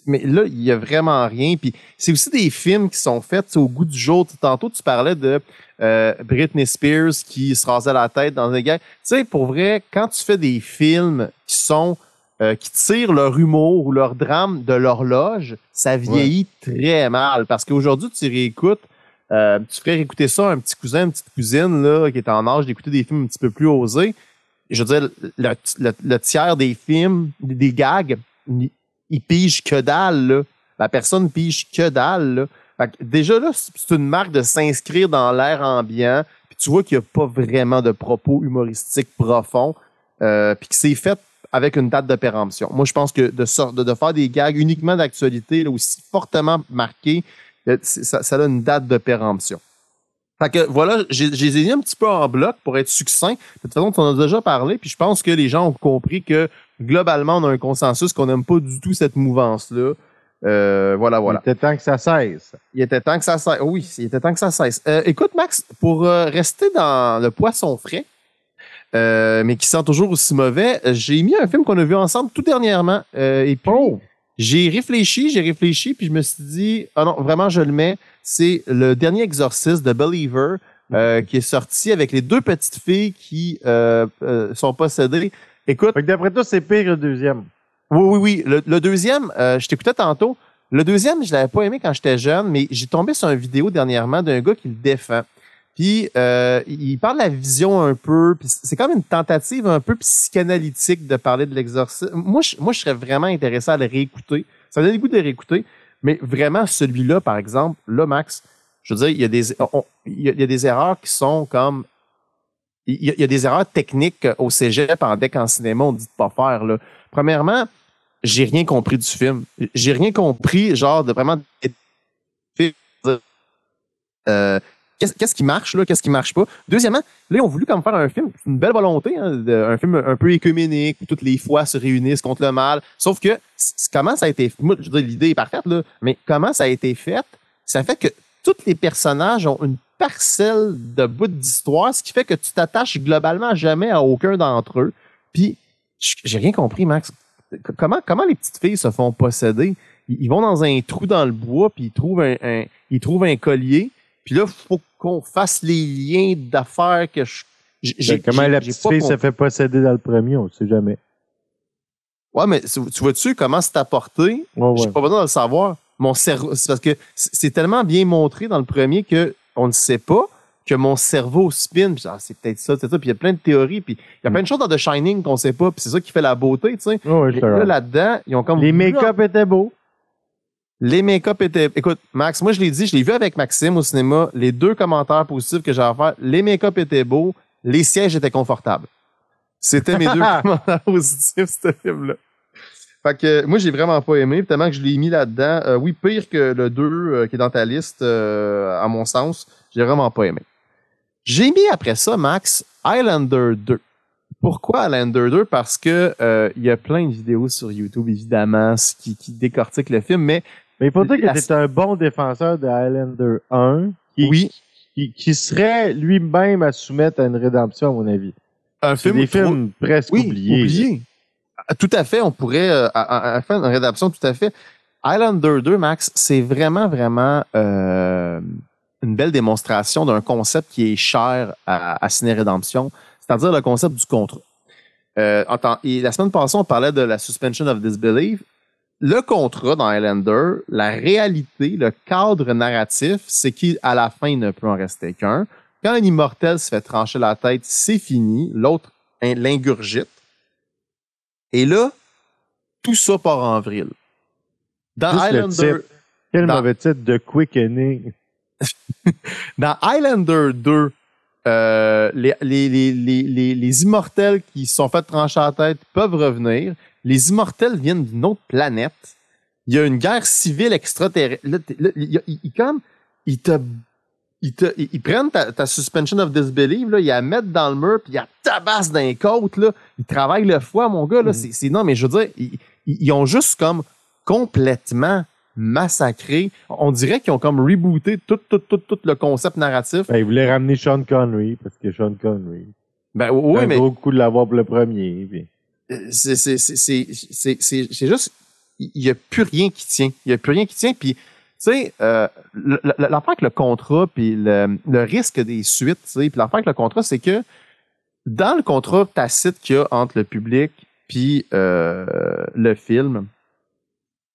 mais là, il y a vraiment rien. Puis c'est aussi des films qui sont faits au goût du jour. Tantôt, tu parlais de euh, Britney Spears qui se rasait la tête dans des gars. Tu sais, pour vrai, quand tu fais des films qui sont euh, qui tirent leur humour ou leur drame de l'horloge, ça vieillit très mal. Parce qu'aujourd'hui, tu réécoutes, euh, tu ferais écouter ça à un petit cousin, une petite cousine là, qui est en âge d'écouter des films un petit peu plus osés. Je veux dire, le, le- le tiers des films, des, gags, ils pigent que dalle. Là. La personne pige que dalle. Là. Fait que déjà là, c'est une marque de s'inscrire dans l'air ambiant. Puis tu vois qu'il n'y a pas vraiment de propos humoristiques profonds. Euh, puis que c'est fait avec une date de péremption. Moi, je pense que de, de, faire des gags uniquement d'actualité, aussi fortement marqués, ça, ça a une date de péremption. Fait que voilà, j'ai les ai mis un petit peu en bloc pour être succinct. De toute façon, on en a déjà parlé, puis je pense que les gens ont compris que globalement, on a un consensus qu'on n'aime pas du tout cette mouvance-là. Euh, voilà, voilà. Il était temps que ça cesse. Il était temps que ça cesse. Oui, il était temps que ça cesse. Euh, écoute, Max, pour euh, rester dans le poisson frais, euh, mais qui sent toujours aussi mauvais, euh, j'ai mis un film qu'on a vu ensemble tout dernièrement. euh, et puis, j'ai réfléchi, j'ai réfléchi, puis je me suis dit, ah non, vraiment, je le mets. C'est le dernier exorciste de Believer, euh, qui est sorti avec les deux petites filles qui euh, euh, sont possédées. Écoute, Fait que d'après toi, c'est pire que le deuxième. oui, oui, oui. Le, le deuxième, euh, je t'écoutais tantôt. Le deuxième, je l'avais pas aimé quand j'étais jeune, mais j'ai tombé sur une vidéo dernièrement d'un gars qui le défend. Puis euh, il parle de la vision un peu, puis c'est comme une tentative un peu psychanalytique de parler de l'exorcisme. Moi, je, moi, je serais vraiment intéressé à le réécouter. Ça me donne le goût de le réécouter, mais vraiment celui-là, par exemple, là, Max, je veux dire, il y a des, il y a, des erreurs qui sont comme il y, a, il y a des erreurs techniques au cégep en deck en cinéma, on dit de pas faire. Là. Premièrement, j'ai rien compris du film. J'ai rien compris, genre, de vraiment. Euh, Qu'est-ce qui marche, là? Qu'est-ce qui marche pas? Deuxièmement, là, ils ont voulu comme faire un film, une belle volonté, hein, un film un peu écuménique, où toutes les fois se réunissent contre le mal. Sauf que, comment ça a été, moi, je veux dire, l'idée est parfaite, là, mais comment ça a été fait? Ça fait que tous les personnages ont une parcelle de bout d'histoire, ce qui fait que tu t'attaches globalement jamais à aucun d'entre eux. Puis, j'ai rien compris, Max. Comment, comment les petites filles se font posséder? Ils, ils vont dans un trou dans le bois, puis ils trouvent un, un- ils trouvent un collier. Puis là, faut qu'on fasse les liens d'affaires que je. j'ai- Ben, comment la petite fille se fait posséder dans le premier, on ne sait jamais. Ouais, mais tu tu vois-tu comment c'est apporté? Ouais, J'ai pas besoin de le savoir. Mon cerveau, c'est parce que c'est tellement bien montré dans le premier que on ne sait pas que mon cerveau spin. Ah, c'est peut-être ça, c'est ça. Puis il y a plein de théories. Puis il y a plein de choses dans The Shining qu'on sait pas. Puis c'est ça qui fait la beauté, tu sais. Ouais, je là, là-dedans, ils ont comme Les make-up étaient beaux. Les make-up étaient. Écoute, Max, moi je l'ai dit, je l'ai vu avec Maxime au cinéma. Les deux commentaires positifs que j'ai à faire, les make-up étaient beaux, les sièges étaient confortables. C'était mes deux commentaires positifs, ce film-là. Fait que moi j'ai vraiment pas aimé, tellement que je l'ai mis là-dedans. Euh, oui, pire que le 2 euh, qui est dans ta liste, euh, à mon sens, j'ai vraiment pas aimé. J'ai mis après ça, Max, Highlander 2. Pourquoi Highlander 2? Parce que euh, il y a plein de vidéos sur YouTube, évidemment, qui, qui décortiquent le film, mais Mais il faut dire que es un bon défenseur de Highlander 1 qui, oui, qui, qui serait lui-même à soumettre à une rédemption, à mon avis. un C'est film des trop- films presque oui, oubliés. oublié. Ah, Tout à fait, on pourrait euh, à, à- à faire une rédaction tout à fait. Highlander 2, Max, c'est vraiment, vraiment... euh, une belle démonstration d'un concept qui est cher à, à Ciné Rédemption, c'est-à-dire le concept du contrat. Euh, et la semaine passée, on parlait de la suspension of disbelief. Le contrat dans Highlander, la réalité, le cadre narratif, c'est qu'à la fin, il ne peut en rester qu'un. Quand un immortel se fait trancher la tête, c'est fini. L'autre l'ingurgite. Et là, tout ça part en vrille. Dans Juste le Highlander. Quel Dans- mauvais titre de Quickening. dans Highlander 2, euh, les, les, les, les, les, les immortels qui se sont fait trancher la tête peuvent revenir. Les immortels viennent d'une autre planète. Il y a une guerre civile extraterrestre. Là, t'es- là, il- il- il- comme, ils te, ils te, ils ils prennent ta, ta suspension of disbelief, là, ils la mettent dans le mur, puis ils la tabassent d'un côte, là. Ils travaillent le foie, mon gars, là. C'est, c'est- non, mais je veux dire, ils, ils- ils ont juste comme complètement massacré. On dirait qu'ils ont comme rebooté tout, tout, tout, tout le concept narratif. Ben, il voulait ramener Sean Connery, parce que Sean Connery. Ben oui, un mais gros coup de l'avoir pour le premier. puis- c'est c'est c'est c'est c'est juste il y a plus rien qui tient il y a plus rien qui tient puis tu sais euh, l'affaire avec le contrat puis le, le risque des suites tu sais puis l'affaire avec le contrat c'est que dans le contrat tacite qu'il y a entre le public puis euh, le film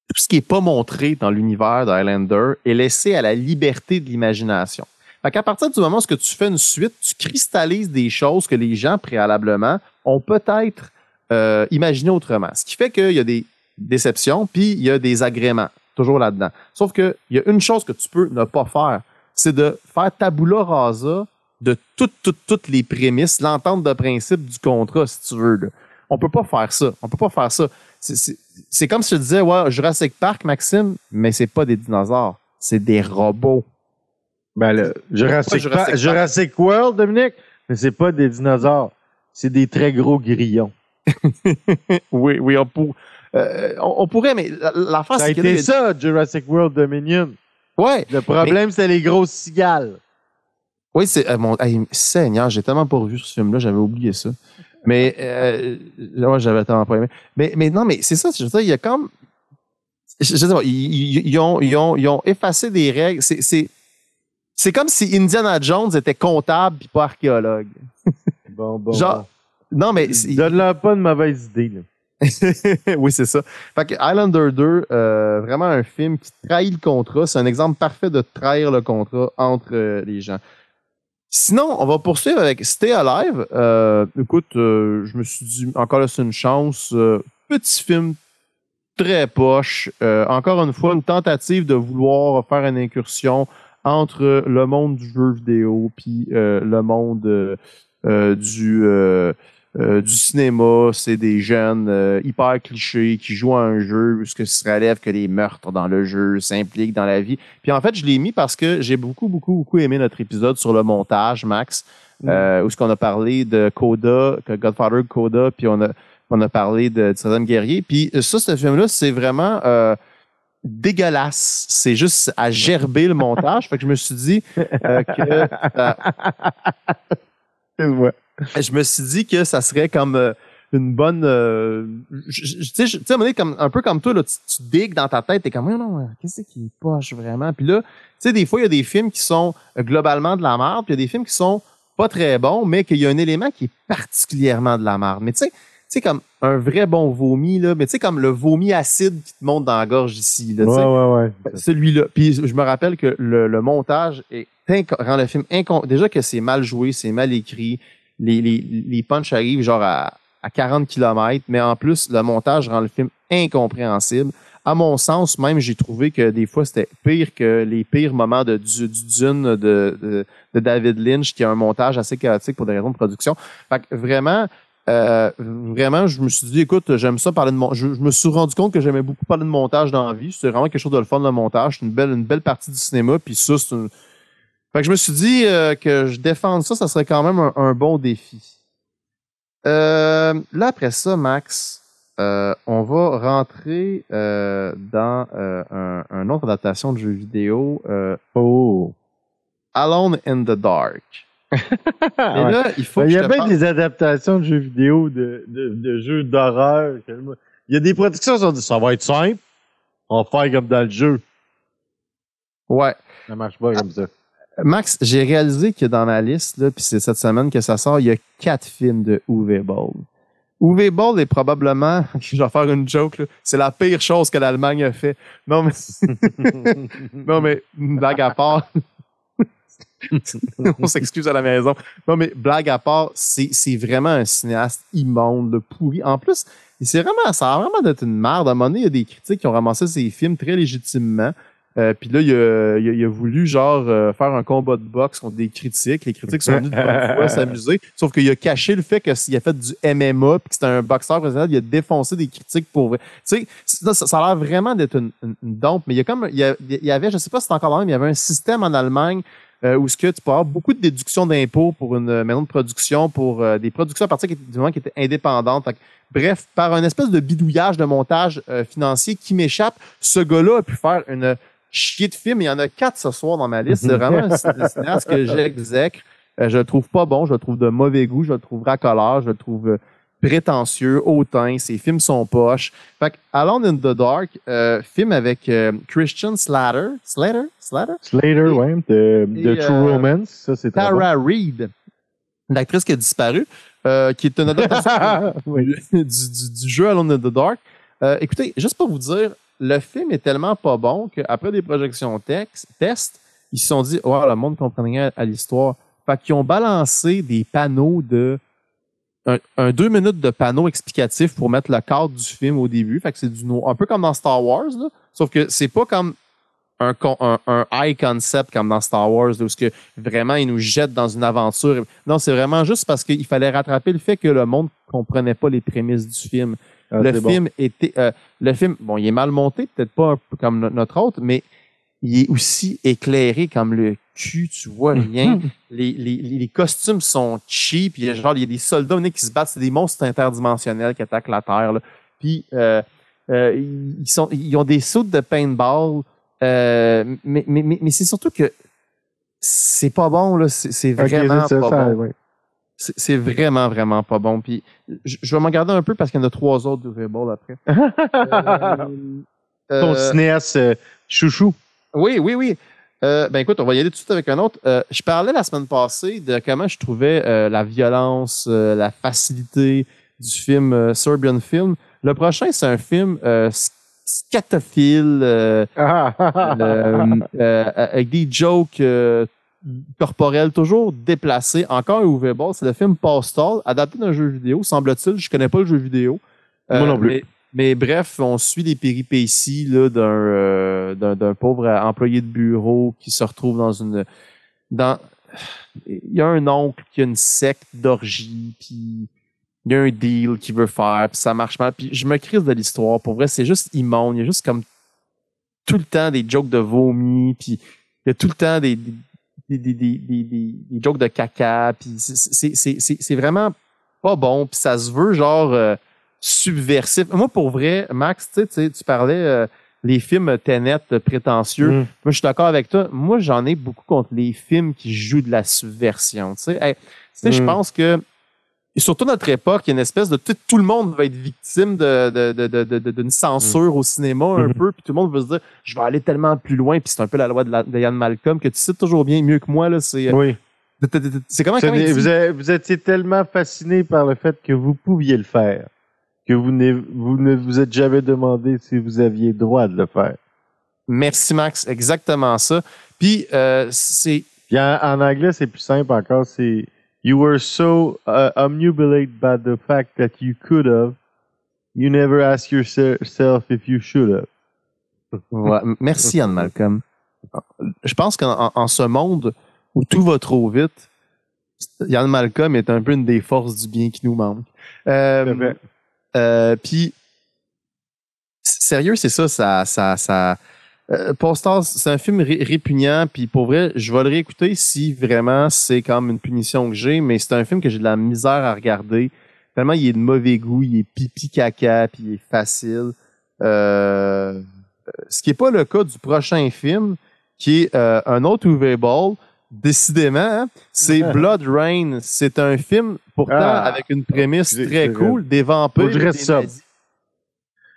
tout ce qui est pas montré dans l'univers d'Highlander est laissé à la liberté de l'imagination. Fait qu'à partir du moment où tu fais une suite, tu cristallises des choses que les gens préalablement ont peut-être euh, imaginé autrement. Ce qui fait qu'il y a des déceptions, puis il y a des agréments, toujours là-dedans. Sauf qu'il y a une chose que tu peux ne pas faire, c'est de faire tabula rasa de toutes, toutes, toutes les prémices, l'entente de principe du contrat, si tu veux. Là. On peut pas faire ça. On peut pas faire ça. C'est- C'est c'est comme si je disais, ouais, Jurassic Park, Maxime, mais c'est pas des dinosaures, c'est des robots. Ben, le Jurassic, Jurassic Park-? Jurassic World, Dominique, mais c'est pas des dinosaures. C'est des très gros grillons. Oui, oui, on, pour- euh, on, on pourrait, mais la- l'affaire, Ça a c'est là, été ça, Jurassic World Dominion. Ouais, Le problème, c'était les grosses cigales. Oui, c'est euh, mon hey, Seigneur, j'ai tellement pas revu ce film-là, j'avais oublié ça. Mais euh, ouais, j'avais tellement pas aimé. Mais, mais non, mais c'est ça, je veux dire, il y a comme. Je, sais pas, ils, ont, ils, ont, ils ont effacé des règles. C'est, c'est, c'est comme si Indiana Jones était comptable puis pas archéologue. Bon, bon. Genre, Non, mais. Donne-leur pas de mauvaise idée. Là. oui, c'est ça. Fait que Highlander 2, euh, vraiment un film qui trahit le contrat. C'est un exemple parfait de trahir le contrat entre euh, les gens. Sinon, on va poursuivre avec Stay Alive. Euh, écoute, euh, je me suis dit, encore là, c'est une chance. Euh, petit film très poche. Euh, encore une fois, une tentative de vouloir faire une incursion entre le monde du jeu vidéo puis euh, le monde euh, du euh, euh, du cinéma, c'est des jeunes euh, hyper clichés qui jouent à un jeu où ce que se relève que les meurtres dans le jeu s'impliquent dans la vie. Puis en fait, je l'ai mis parce que j'ai beaucoup, beaucoup, beaucoup aimé notre épisode sur le montage, Max, euh, où ce qu'on a parlé de Coda, Godfather Coda, puis on a, on a parlé de Troisième Guerrier. Puis ça, ce film-là, c'est vraiment euh, dégueulasse. C'est juste à gerber le montage. fait que je me suis dit euh, que euh. Je me suis dit que ça serait comme euh, une bonne. euh, tu sais, un peu comme toi, là, tu, tu digues dans ta tête, t'es comme, non, non, qu'est-ce qui est poche vraiment? Puis là, tu sais, des fois, il y a des films qui sont euh, globalement de la merde, puis il y a des films qui sont pas très bons, mais qu'il y a un élément qui est particulièrement de la merde. Mais tu sais, tu sais, comme un vrai bon vomi, là, mais tu sais, comme le vomi acide qui te monte dans la gorge ici, là, Ouais, ouais, ouais. Celui-là. Puis je me rappelle que le, le montage est rend le film incon... Déjà que c'est mal joué, c'est mal écrit. Les, les, les punchs arrivent genre à, à 40 km, mais en plus, le montage rend le film incompréhensible. À mon sens, même, j'ai trouvé que des fois, c'était pire que les pires moments de, du, du Dune de, de, David Lynch, qui a un montage assez chaotique pour des raisons de production. Fait que vraiment, euh, vraiment, je me suis dit, écoute, j'aime ça parler de mon. Je, je me suis rendu compte que j'aimais beaucoup parler de montage dans la vie. C'est vraiment quelque chose de le fun, le montage. C'est une belle, une belle partie du cinéma. Puis ça, c'est une. Fait que je me suis dit euh, que je défende ça, ça serait quand même un, un bon défi. Euh, là, après ça, Max, euh, on va rentrer euh, dans euh, un, un autre adaptation de jeu vidéo. euh, Oh. Alone in the Dark. Et Ouais. là, il faut Ben, que il y a bien parle- des adaptations de jeux vidéo, de, de, de jeux d'horreur. Il y a des productions qui sont dit, ça va être simple. On va faire comme dans le jeu. Ouais. Ça marche pas comme ça. Max, j'ai réalisé que dans ma liste, là, puis c'est cette semaine que ça sort, il y a quatre films de Uwe Boll. Uwe Boll est probablement, je vais faire une joke, c'est la pire chose que l'Allemagne a fait. Non, mais, non, mais, blague à part. On s'excuse à la maison. Non, mais blague à part, c'est, c'est vraiment un cinéaste immonde, le pourri. En plus, c'est vraiment, ça a vraiment d'être une merde. À un moment donné, il y a des critiques qui ont ramassé ses films très légitimement. Euh, puis là, il a, il, a, il a voulu genre euh, faire un combat de boxe contre des critiques. Les critiques sont venus de s'amuser. Sauf qu'il a caché le fait qu'il a fait du MMA puis que c'était un boxeur professionnel. Il a défoncé des critiques pour vrai. Tu sais, ça, ça a l'air vraiment d'être une, une, une dompe. Mais il y a comme il y, a, il y avait, je sais pas si c'est encore là, mais il y avait un système en Allemagne euh, où ce que tu peux avoir beaucoup de déductions d'impôts pour une maison de production, pour euh, des productions à partir du moment qui étaient indépendantes. Fait que, bref, par un espèce de bidouillage de montage euh, financier qui m'échappe, ce gars-là a pu faire une chier de film. Il y en a quatre ce soir dans ma liste. C'est vraiment un cinéaste que j'exècre. Euh, je le trouve pas bon, je le trouve de mauvais goût, je le trouve racoleur, je le trouve euh, prétentieux, hautain, ses films sont poches. Fait que Alone in the Dark, euh, film avec euh, Christian Slater, Slater, Slater, Slater, ouais, de, de True euh, Romance, ça c'est très bon. Tara Reid, l'actrice qui a disparu, euh, qui est une adaptation Oui. du, du, du jeu Alone in the Dark. Euh, écoutez, juste pour vous dire, le film est tellement pas bon qu'après des projections tex- test, ils se sont dit, oh, le monde comprenait à, à l'histoire. Fait qu'ils ont balancé des panneaux de un, un deux minutes de panneaux explicatifs pour mettre le cadre du film au début. Fait que c'est du no- un peu comme dans Star Wars, là. Sauf que c'est pas comme un, un, un high concept comme dans Star Wars, où ce que vraiment ils nous jettent dans une aventure. Non, c'est vraiment juste parce qu'il fallait rattraper le fait que le monde comprenait pas les prémices du film. Ah, le bon. film était, euh, le film, bon, il est mal monté, peut-être pas un peu comme no- notre autre, mais il est aussi éclairé comme le cul, tu vois rien. les, les, les costumes sont cheap, il y a genre, il y a des soldats qui se battent, c'est des monstres interdimensionnels qui attaquent la Terre, là. Puis, euh, euh, ils, sont, ils ont des sauts de paintball, euh, mais, mais, mais, mais c'est surtout que c'est pas bon, là. C'est vraiment pas bon. ouais. C'est vraiment, vraiment pas bon. Puis, je, je vais m'en garder un peu parce qu'il y en a trois autres de Rebel après. Euh, Ton euh, cinéaste euh, chouchou. oui, oui, oui. Euh, ben écoute, on va y aller tout de suite avec un autre. Euh, je parlais la semaine passée de comment je trouvais euh, la violence, euh, la facilité du film euh, Serbian Film. Le prochain, c'est un film euh, scatophile, euh, euh, euh, avec des jokes euh, corporels toujours déplacés. Encore un Uwe c'est le film Postal, adapté d'un jeu vidéo, semble-t-il. Je connais pas le jeu vidéo. Euh, Moi non plus. Mais, mais bref, on suit les péripéties là, d'un, euh, d'un, d'un pauvre employé de bureau qui se retrouve dans une... dans Il y a un oncle qui a une secte d'orgie, puis il y a un deal qu'il veut faire, puis ça marche mal. Puis je me crise de l'histoire. Pour vrai, c'est juste immonde. Il y a juste comme tout le temps des jokes de vomi, puis il y a tout le temps des, des, des, des, des, jokes de caca, puis c'est- vraiment pas bon, puis ça se veut genre euh, subversif. Moi, pour vrai, Max, tu sais, tu sais, tu parlais euh, les films Tenet euh, prétentieux. Mm. Moi, je suis d'accord avec toi. Moi, j'en ai beaucoup contre les films qui jouent de la subversion. Tu sais, Hey, tu sais, je Mm. pense que et surtout notre époque, il y a une espèce de tout, tout le monde va être victime de, de, de, d'une censure au cinéma un Mhm. peu, puis tout le monde veut se dire je vais aller tellement plus loin, puis c'est un peu la loi de, la, de Malcolm que tu cites toujours bien mieux que moi là. C'est Oui. c'est comment, comment vous, avez- vous étiez tellement fasciné par le fait que vous pouviez le faire que vous, n'avez- vous ne vous êtes jamais demandé si vous aviez droit de le faire. Merci Max, exactement ça. Puis euh, c'est Puis en, en anglais, c'est plus simple encore. C'est You were so uh, omnubilated by the fact that you could have, you never asked yourself if you should have. Ouais, merci Ian Malcolm. Je pense qu'en en- ce monde où tout va trop vite, Ian Malcolm est un peu une des forces du bien qui nous manque. Euh. Euh, puis, sérieux, c'est ça, ça, ça, ça. Euh, Postal, c'est un film ré- répugnant, puis pour vrai, je vais le réécouter si vraiment c'est comme une punition que j'ai, mais c'est un film que j'ai de la misère à regarder. Tellement il est de mauvais goût, il est pipi caca, puis il est facile. Euh, ce qui est pas le cas du prochain film, qui est euh, un autre Uwe Ball. Décidément, hein, c'est Blood Rain. C'est un film pourtant Ah. avec une prémisse C'est- très cool, des vampires. Des nazis.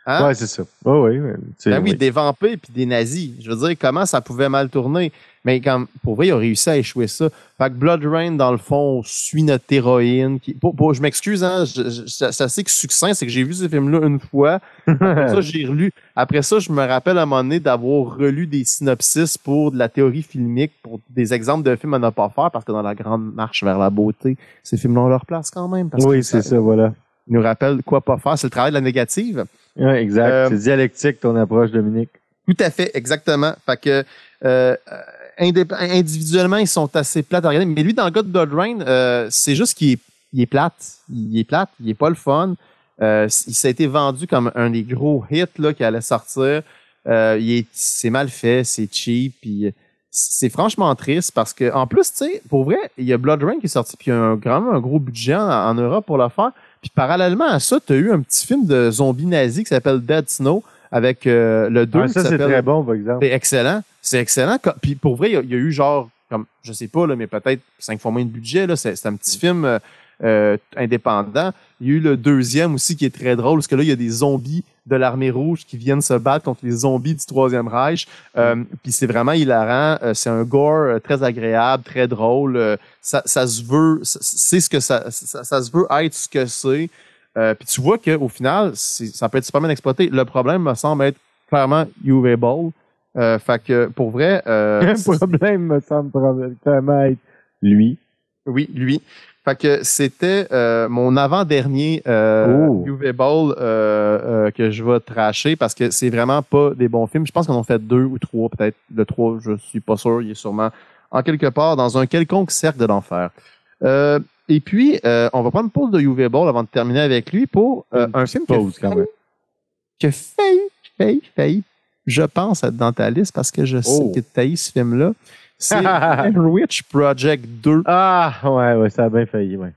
Hein? Ouais, c'est ça. Ouais. C'est- Ben oui, oui. des vampires puis des nazis. Je veux dire, comment ça pouvait mal tourner? Mais comme, pour vrai, ils ont réussi à échouer ça. Fait que Blood Rain, dans le fond, suit notre héroïne. Qui, pour, pour- je m'excuse, hein, c'est assez que succinct, c'est que j'ai vu ce film-là une fois. Après ça, j'ai relu. Après ça, je me rappelle à un moment donné d'avoir relu des synopsis pour de la théorie filmique, pour des exemples de films à ne pas faire, parce que dans la grande marche vers la beauté, ces films-là ont leur place quand même. Parce Oui, c'est ça, voilà. Nous rappellent quoi pas faire. C'est le travail de la négative. Ouais, exact. Euh, c'est dialectique ton approche, Dominique. Tout à fait, exactement. Fait que euh, individuellement, ils sont assez plates à regarder. Mais lui, dans le cas de Blood Rain, euh, c'est juste qu'il est, il est plate. Il est plate, il est pas le fun. Euh, il s'est été vendu comme un des gros hits là, qui allait sortir. Euh, il est, c'est mal fait, c'est cheap. Puis c'est franchement triste parce que en plus, tu sais, pour vrai, il y a Blood Rain qui est sorti, puis il y a un, même un gros budget en, en Europe pour le faire. Puis parallèlement à ça, tu as eu un petit film de zombies nazis qui s'appelle Dead Snow avec euh, le 2 Ah, ça, c'est très bon, par exemple. c'est excellent. C'est excellent. Puis pour vrai, il y, a- il y a eu genre, comme, je sais pas, là, mais peut-être cinq fois moins de budget. là. C'est c'est un petit film euh, euh, indépendant. Il y a eu le deuxième aussi qui est très drôle, parce que là, il y a des zombies de l'armée rouge qui viennent se battre contre les zombies du Troisième Reich. Euh, Puis c'est vraiment hilarant. Euh, c'est un gore euh, très agréable, très drôle. Euh, ça, ça se veut, c'est ce que ça, ça, ça se veut être ce que c'est. Euh, puis tu vois qu'au final, ça peut être super bien exploité. Le problème me semble être clairement UV Ball. Euh, fait que pour vrai, euh, Le problème me semble probablement être lui. oui, lui. Fait que c'était euh, mon avant-dernier euh. UV Ball euh, euh, que je vais tracher parce que c'est vraiment pas des bons films. Je pense qu'on en fait deux ou trois, peut-être. Le trois, je suis pas sûr. Il est sûrement en quelque part dans un quelconque cercle de l'enfer. Euh, et puis, euh, on va prendre une pause de UV Ball avant de terminer avec lui pour euh, un film pause, quand failli- même. qui a failli, failli, failli, je pense, être dans ta liste parce que je sais Oh. que tu as ce film-là. C'est Blair Witch Project 2. Ah, ouais, ouais, ça a bien failli, ouais.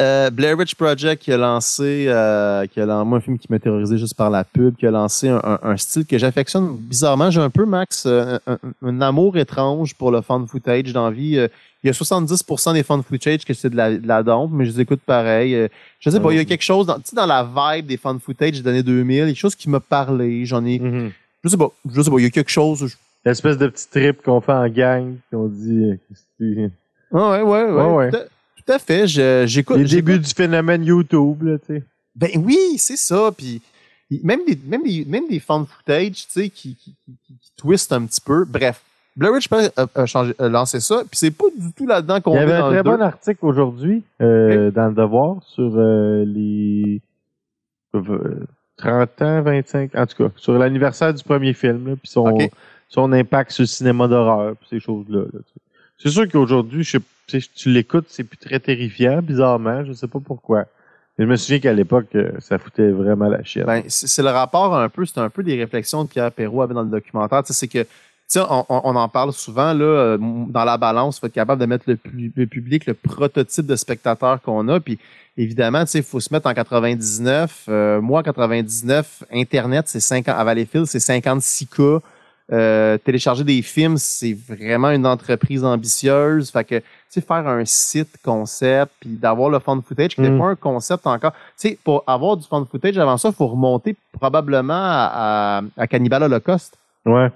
Euh, Blair Witch Project qui a lancé, euh, qui a lancé moi, un film qui m'a terrorisé juste par la pub, qui a lancé un, un- un style que j'affectionne bizarrement. J'ai un peu, Max, euh, un, amour étrange pour le fan footage dans la vie. Euh, il y a 70% des fan footage que c'est de la, de la dompe, mais je les écoute pareil. Euh, je sais pas, il y a quelque chose dans, tu sais, dans la vibe des fan footage des années 2000, il y a quelque chose qui m'a parlé. J'en ai, Mhm. je sais pas, je sais pas, il y a quelque chose. je- L'espèce de petit trip qu'on fait en gang, qu'on dit. euh, Ah ouais, ouais, ouais. Ouais, ouais. Tout, à, tout à fait. J'écoute. Les débuts du phénomène YouTube, là, tu sais. Ben oui, c'est ça. Puis même des, même des, même des fan footage, tu sais, qui, qui, qui, qui- twistent un petit peu. Bref, Blair Witch a, a changé, a lancé ça. Puis c'est pas du tout là-dedans qu'on Il y avait un très deux. bon article aujourd'hui euh, dans le Devoir sur euh, les euh, 30 ans, 25, en tout cas, sur l'anniversaire du premier film, là, puis son. Son impact sur le cinéma d'horreur, ces choses-là. là, c'est sûr qu'aujourd'hui, je sais- tu l'écoutes, c'est plus très terrifiant, bizarrement, je sais pas pourquoi. Mais je me souviens qu'à l'époque, euh, ça foutait vraiment la chienne. Ben, c'est le rapport un peu, c'est un peu des réflexions que Pierre Perrault avait dans le documentaire. C'est que, on, on- en parle souvent, là, euh, dans la balance, il faut être capable de mettre le, pu- le public, le prototype de spectateur qu'on a. Puis, évidemment, tu il faut se mettre en 99. Euh, moi, en 99, Internet, c'est 50, à Valleyfield, c'est 56K. Euh, télécharger des films, c'est vraiment une entreprise ambitieuse. Fait que, tu sais, faire un site concept, puis d'avoir le fan footage, qui n'était Mm. pas un concept encore. Tu sais, pour avoir du fan footage avant ça, il faut remonter probablement à, à, à Cannibal Holocaust Ouais.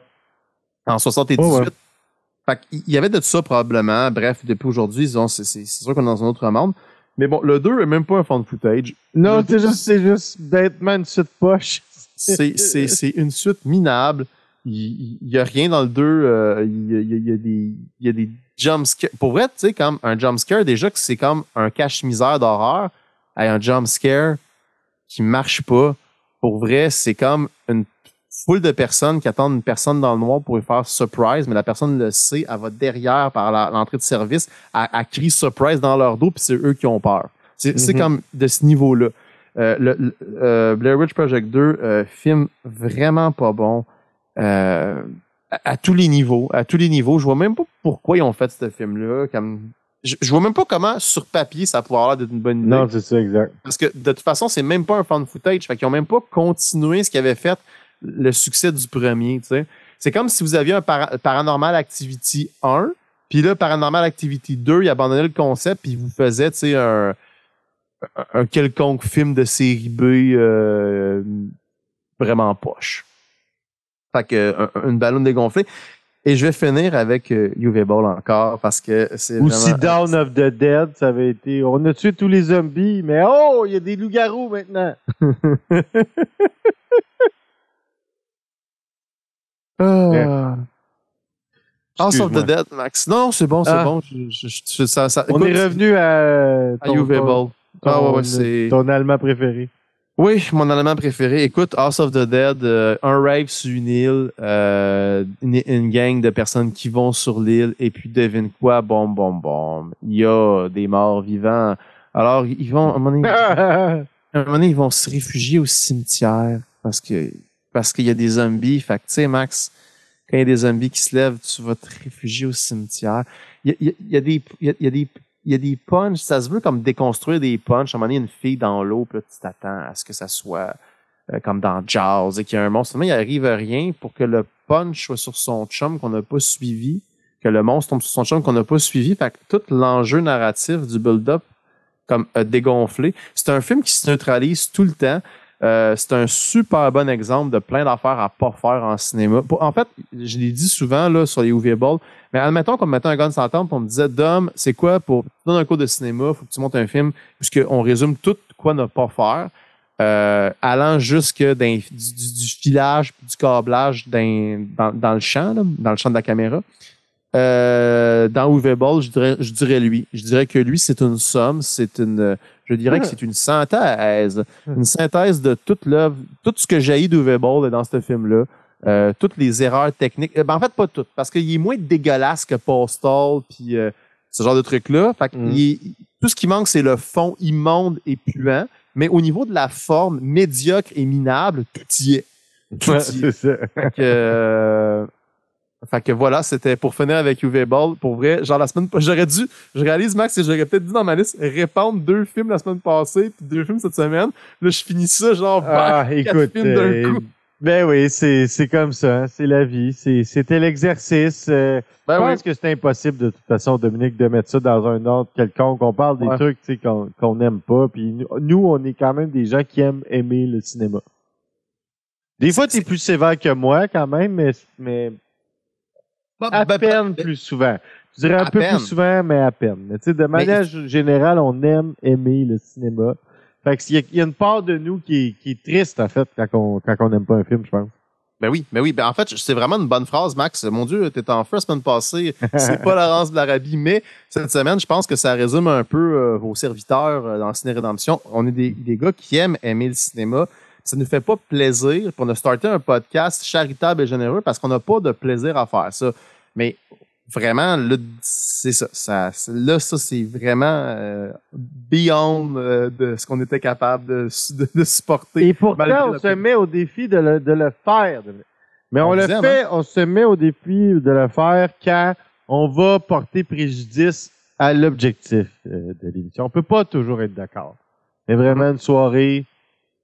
en 78. Oh, ouais. Fait qu'il y avait de ça probablement. Bref, depuis aujourd'hui, disons, c'est sûr qu'on est dans un autre monde. Mais bon, le 2 est même pas un fan footage. Non, c'est juste, c'est juste bêtement une suite poche. C'est une suite minable. Il n'y a rien dans le 2. euh, Il y, a, il y a- il y a des, il y a des jumpscares. Pour vrai, tu sais, comme un jumpscare, déjà que c'est comme un cache-misère d'horreur, hey, un jumpscare qui marche pas. Pour vrai, c'est comme une foule de personnes qui attendent une personne dans le noir pour lui faire surprise, mais la personne le sait, elle va derrière par l'entrée de service, elle, elle crie surprise dans leur dos, puis c'est eux qui ont peur. C'est Mhm. comme de ce niveau-là. Euh, le, le- euh, Blair Witch Project 2, euh, film vraiment pas bon. Euh, à, à tous les niveaux. À tous les niveaux. Je vois même pas pourquoi ils ont fait ce film-là. Comme, je, je vois même pas comment, sur papier, ça pourrait avoir l'air d'être une bonne idée. Non, c'est ça, exact. Parce que de toute façon, c'est même pas un fan footage. Fait qu'ils ont même pas continué ce qui avait fait le succès du premier, tu sais. C'est comme si vous aviez un para- Paranormal Activity 1, puis là, Paranormal Activity 2, il abandonnait le concept, puis il vous faisait, tu sais, un, un- un quelconque film de série B, euh, vraiment poche. Fait que un- une ballon dégonflée. Et je vais finir avec euh, UV Ball encore parce que c'est Ou si Dawn of the Dead, ça avait été. On a tué tous les zombies, mais oh, il y a des loups-garous maintenant. Ah. House of the Dead, Max. Non, c'est bon, c'est Ah. bon. Je- je- je- ça- ça- On écoute, est revenu à. à UV Ball. Ah ouais, ouais, c'est... ton allemand préféré. Oui, mon élément préféré. Écoute, House of the Dead, euh, un rave sur une île, euh, une, une gang de personnes qui vont sur l'île, et puis devine quoi, bon, bon, bon, il y a des morts vivants. Alors, ils vont, à un moment donné, à un moment donné, ils vont se réfugier au cimetière parce que parce qu'il y a des zombies. Fait que, tu sais, Max, quand il y a des zombies qui se lèvent, tu vas te réfugier au cimetière. Il y a, il y a- il y a des, il y a, il y a des, il y a des punchs. Ça se veut comme déconstruire des punchs. À un moment donné, une fille dans l'eau, puis là, tu t'attends à ce que ça soit euh, comme dans Jaws et qu'il y a un monstre. Finalement, il arrive à rien pour que le punch soit sur son chum qu'on n'a pas suivi, que le monstre tombe sur son chum qu'on n'a pas suivi. Fait que tout l'enjeu narratif du build-up comme euh, dégonflé. C'est un film qui se neutralise tout le temps. Euh, c'est un super bon exemple de plein d'affaires à pas faire en cinéma. En fait, je l'ai dit souvent là, sur les UV Balls, mais admettons qu'on me mettait un gun sans temple, on me disait Dom, c'est quoi pour tu donnes un cours de cinéma, faut que tu montes un film, puisqu'on résume tout quoi ne pas faire, euh, allant jusque du, du- du filage, du câblage dans, dans le champ, là, dans le champ de la caméra. Euh, dans UV Ball, je dirais, je dirais lui. Je dirais que lui, c'est une somme, c'est une, je dirais que c'est une synthèse, une synthèse de toute l'œuvre, tout ce que j'ai d'UV Ball dans ce film-là. Euh, toutes les erreurs techniques. Euh, ben, en fait, pas toutes, parce qu'il est moins dégueulasse que Postal, puis euh, ce genre de trucs-là. Fait que Mm. il est- tout ce qui manque, c'est le fond immonde et puant. Mais au niveau de la forme médiocre et minable, tout y est. Tout Ouais, y est. ça. Fait que, euh, fait que voilà, c'était pour finir avec UV Ball. Pour vrai, genre la semaine j'aurais dû, je réalise Max, et j'aurais peut-être dit dans ma liste, répandre deux films la semaine passée, puis deux films cette semaine. Là, je finis ça, genre, Ah, écoute. films d'un euh, coup. Ben oui, c'est c'est comme ça. C'est la vie. C'est- C'était l'exercice. euh, ben je oui. que c'est impossible de toute façon, Dominique, de mettre ça dans un ordre quelconque. On parle des Ouais. trucs tu sais, qu'on qu'on n'aime pas. Puis nous- nous, on est quand même des gens qui aiment aimer le cinéma. Des fois, tu es plus sévère que moi quand même, mais, mais à Ben, peine ben, plus souvent. Je dirais un peu peine. plus souvent, mais à peine. Mais tu sais, de manière générale, on aime aimer le cinéma. Fait qu'il y, y a une part de nous qui est, qui est triste, en fait, quand on quand on n'aime pas un film, je pense. Ben oui, ben oui. Ben en fait, c'est vraiment une bonne phrase, Max. Mon Dieu, t'étais en la semaine passée. C'est pas Laurence Blarabi, mais cette semaine, je pense que ça résume un peu euh, vos serviteurs euh, dans Ciné Rédemption. On est des, des gars qui aiment aimer le cinéma. Ça nous fait pas plaisir. Puis on a starté un podcast charitable et généreux parce qu'on n'a pas de plaisir à faire ça. Mais vraiment, là, c'est ça. ça là, ça, c'est vraiment euh, beyond euh, de ce qu'on était capable de, de, de supporter. Et pourtant, on se met au défi de le, de le faire. Mais on, On le fait, on se met au défi de le faire quand on va porter préjudice à l'objectif euh, de l'émission. On peut pas toujours être d'accord. Mais vraiment, une soirée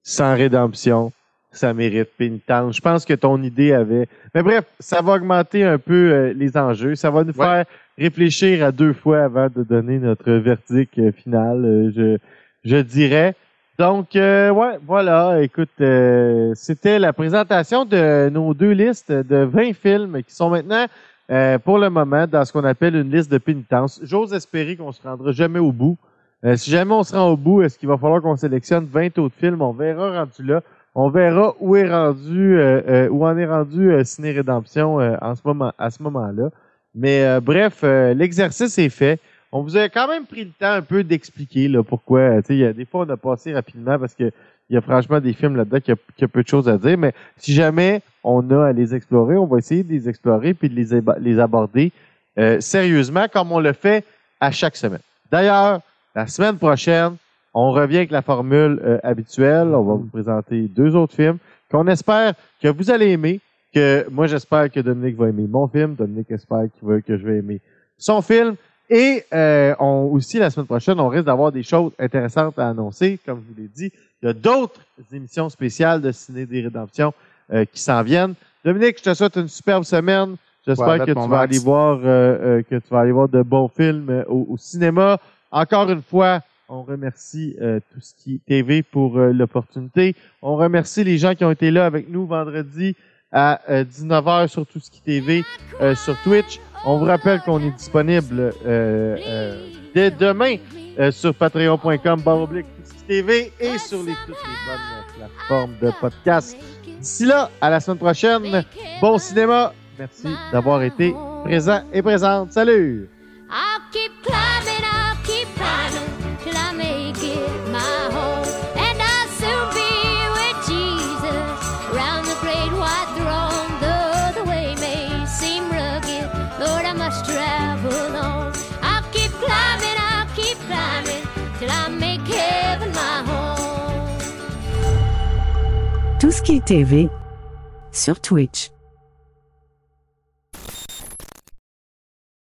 sans rédemption, ça mérite pénitence. Je pense que ton idée avait... Mais bref, ça va augmenter un peu euh, les enjeux. Ça va nous Ouais. faire réfléchir à deux fois avant de donner notre verdict euh, final, euh, je, je dirais. Donc, euh, ouais, voilà. Écoute, euh, c'était la présentation de nos deux listes de 20 films qui sont maintenant, euh, pour le moment, dans ce qu'on appelle une liste de pénitence. J'ose espérer qu'on se rendra jamais au bout. Euh, si jamais on se rend au bout, est-ce qu'il va falloir qu'on sélectionne 20 autres films? On verra rendu là. On verra où est rendu, euh, euh, où en est rendu euh, Ciné Rédemption en ce moment, à ce moment-là. Mais bref, l'exercice est fait. On vous a quand même pris le temps un peu d'expliquer là, pourquoi. y a des fois, on a passé rapidement parce que il y a franchement des films là-dedans qui a, peu de choses à dire. Mais si jamais on a à les explorer, on va essayer de les explorer puis de les, aborder sérieusement comme on le fait à chaque semaine. D'ailleurs, la semaine prochaine, on revient avec la formule euh, habituelle. On va vous présenter deux autres films qu'on espère que vous allez aimer. Que moi, j'espère que Dominique va aimer mon film. Dominique espère qu'il va, que je vais aimer son film. Et euh, on, aussi, la semaine prochaine, on risque d'avoir des choses intéressantes à annoncer. Comme je vous l'ai dit, il y a d'autres émissions spéciales de Ciné des Rédemptions euh, qui s'en viennent. Dominique, je te souhaite une superbe semaine. J'espère Ouais, que tu vas Max. aller voir euh, euh, que tu vas aller voir de bons films au, au cinéma. Encore une fois, On remercie euh, TV pour euh, l'opportunité. On remercie les gens qui ont été là avec nous vendredi à euh, 19h sur Tout TV euh, sur Twitch. On vous rappelle qu'on est disponible euh, euh, dès demain euh, sur patreon.com barre oblique Tout ce qui TV et sur les, toutes les bonnes plateformes de podcast. D'ici là, à la semaine prochaine. Bon cinéma. Merci d'avoir été présent et présente. Salut! Est TV sur Twitch.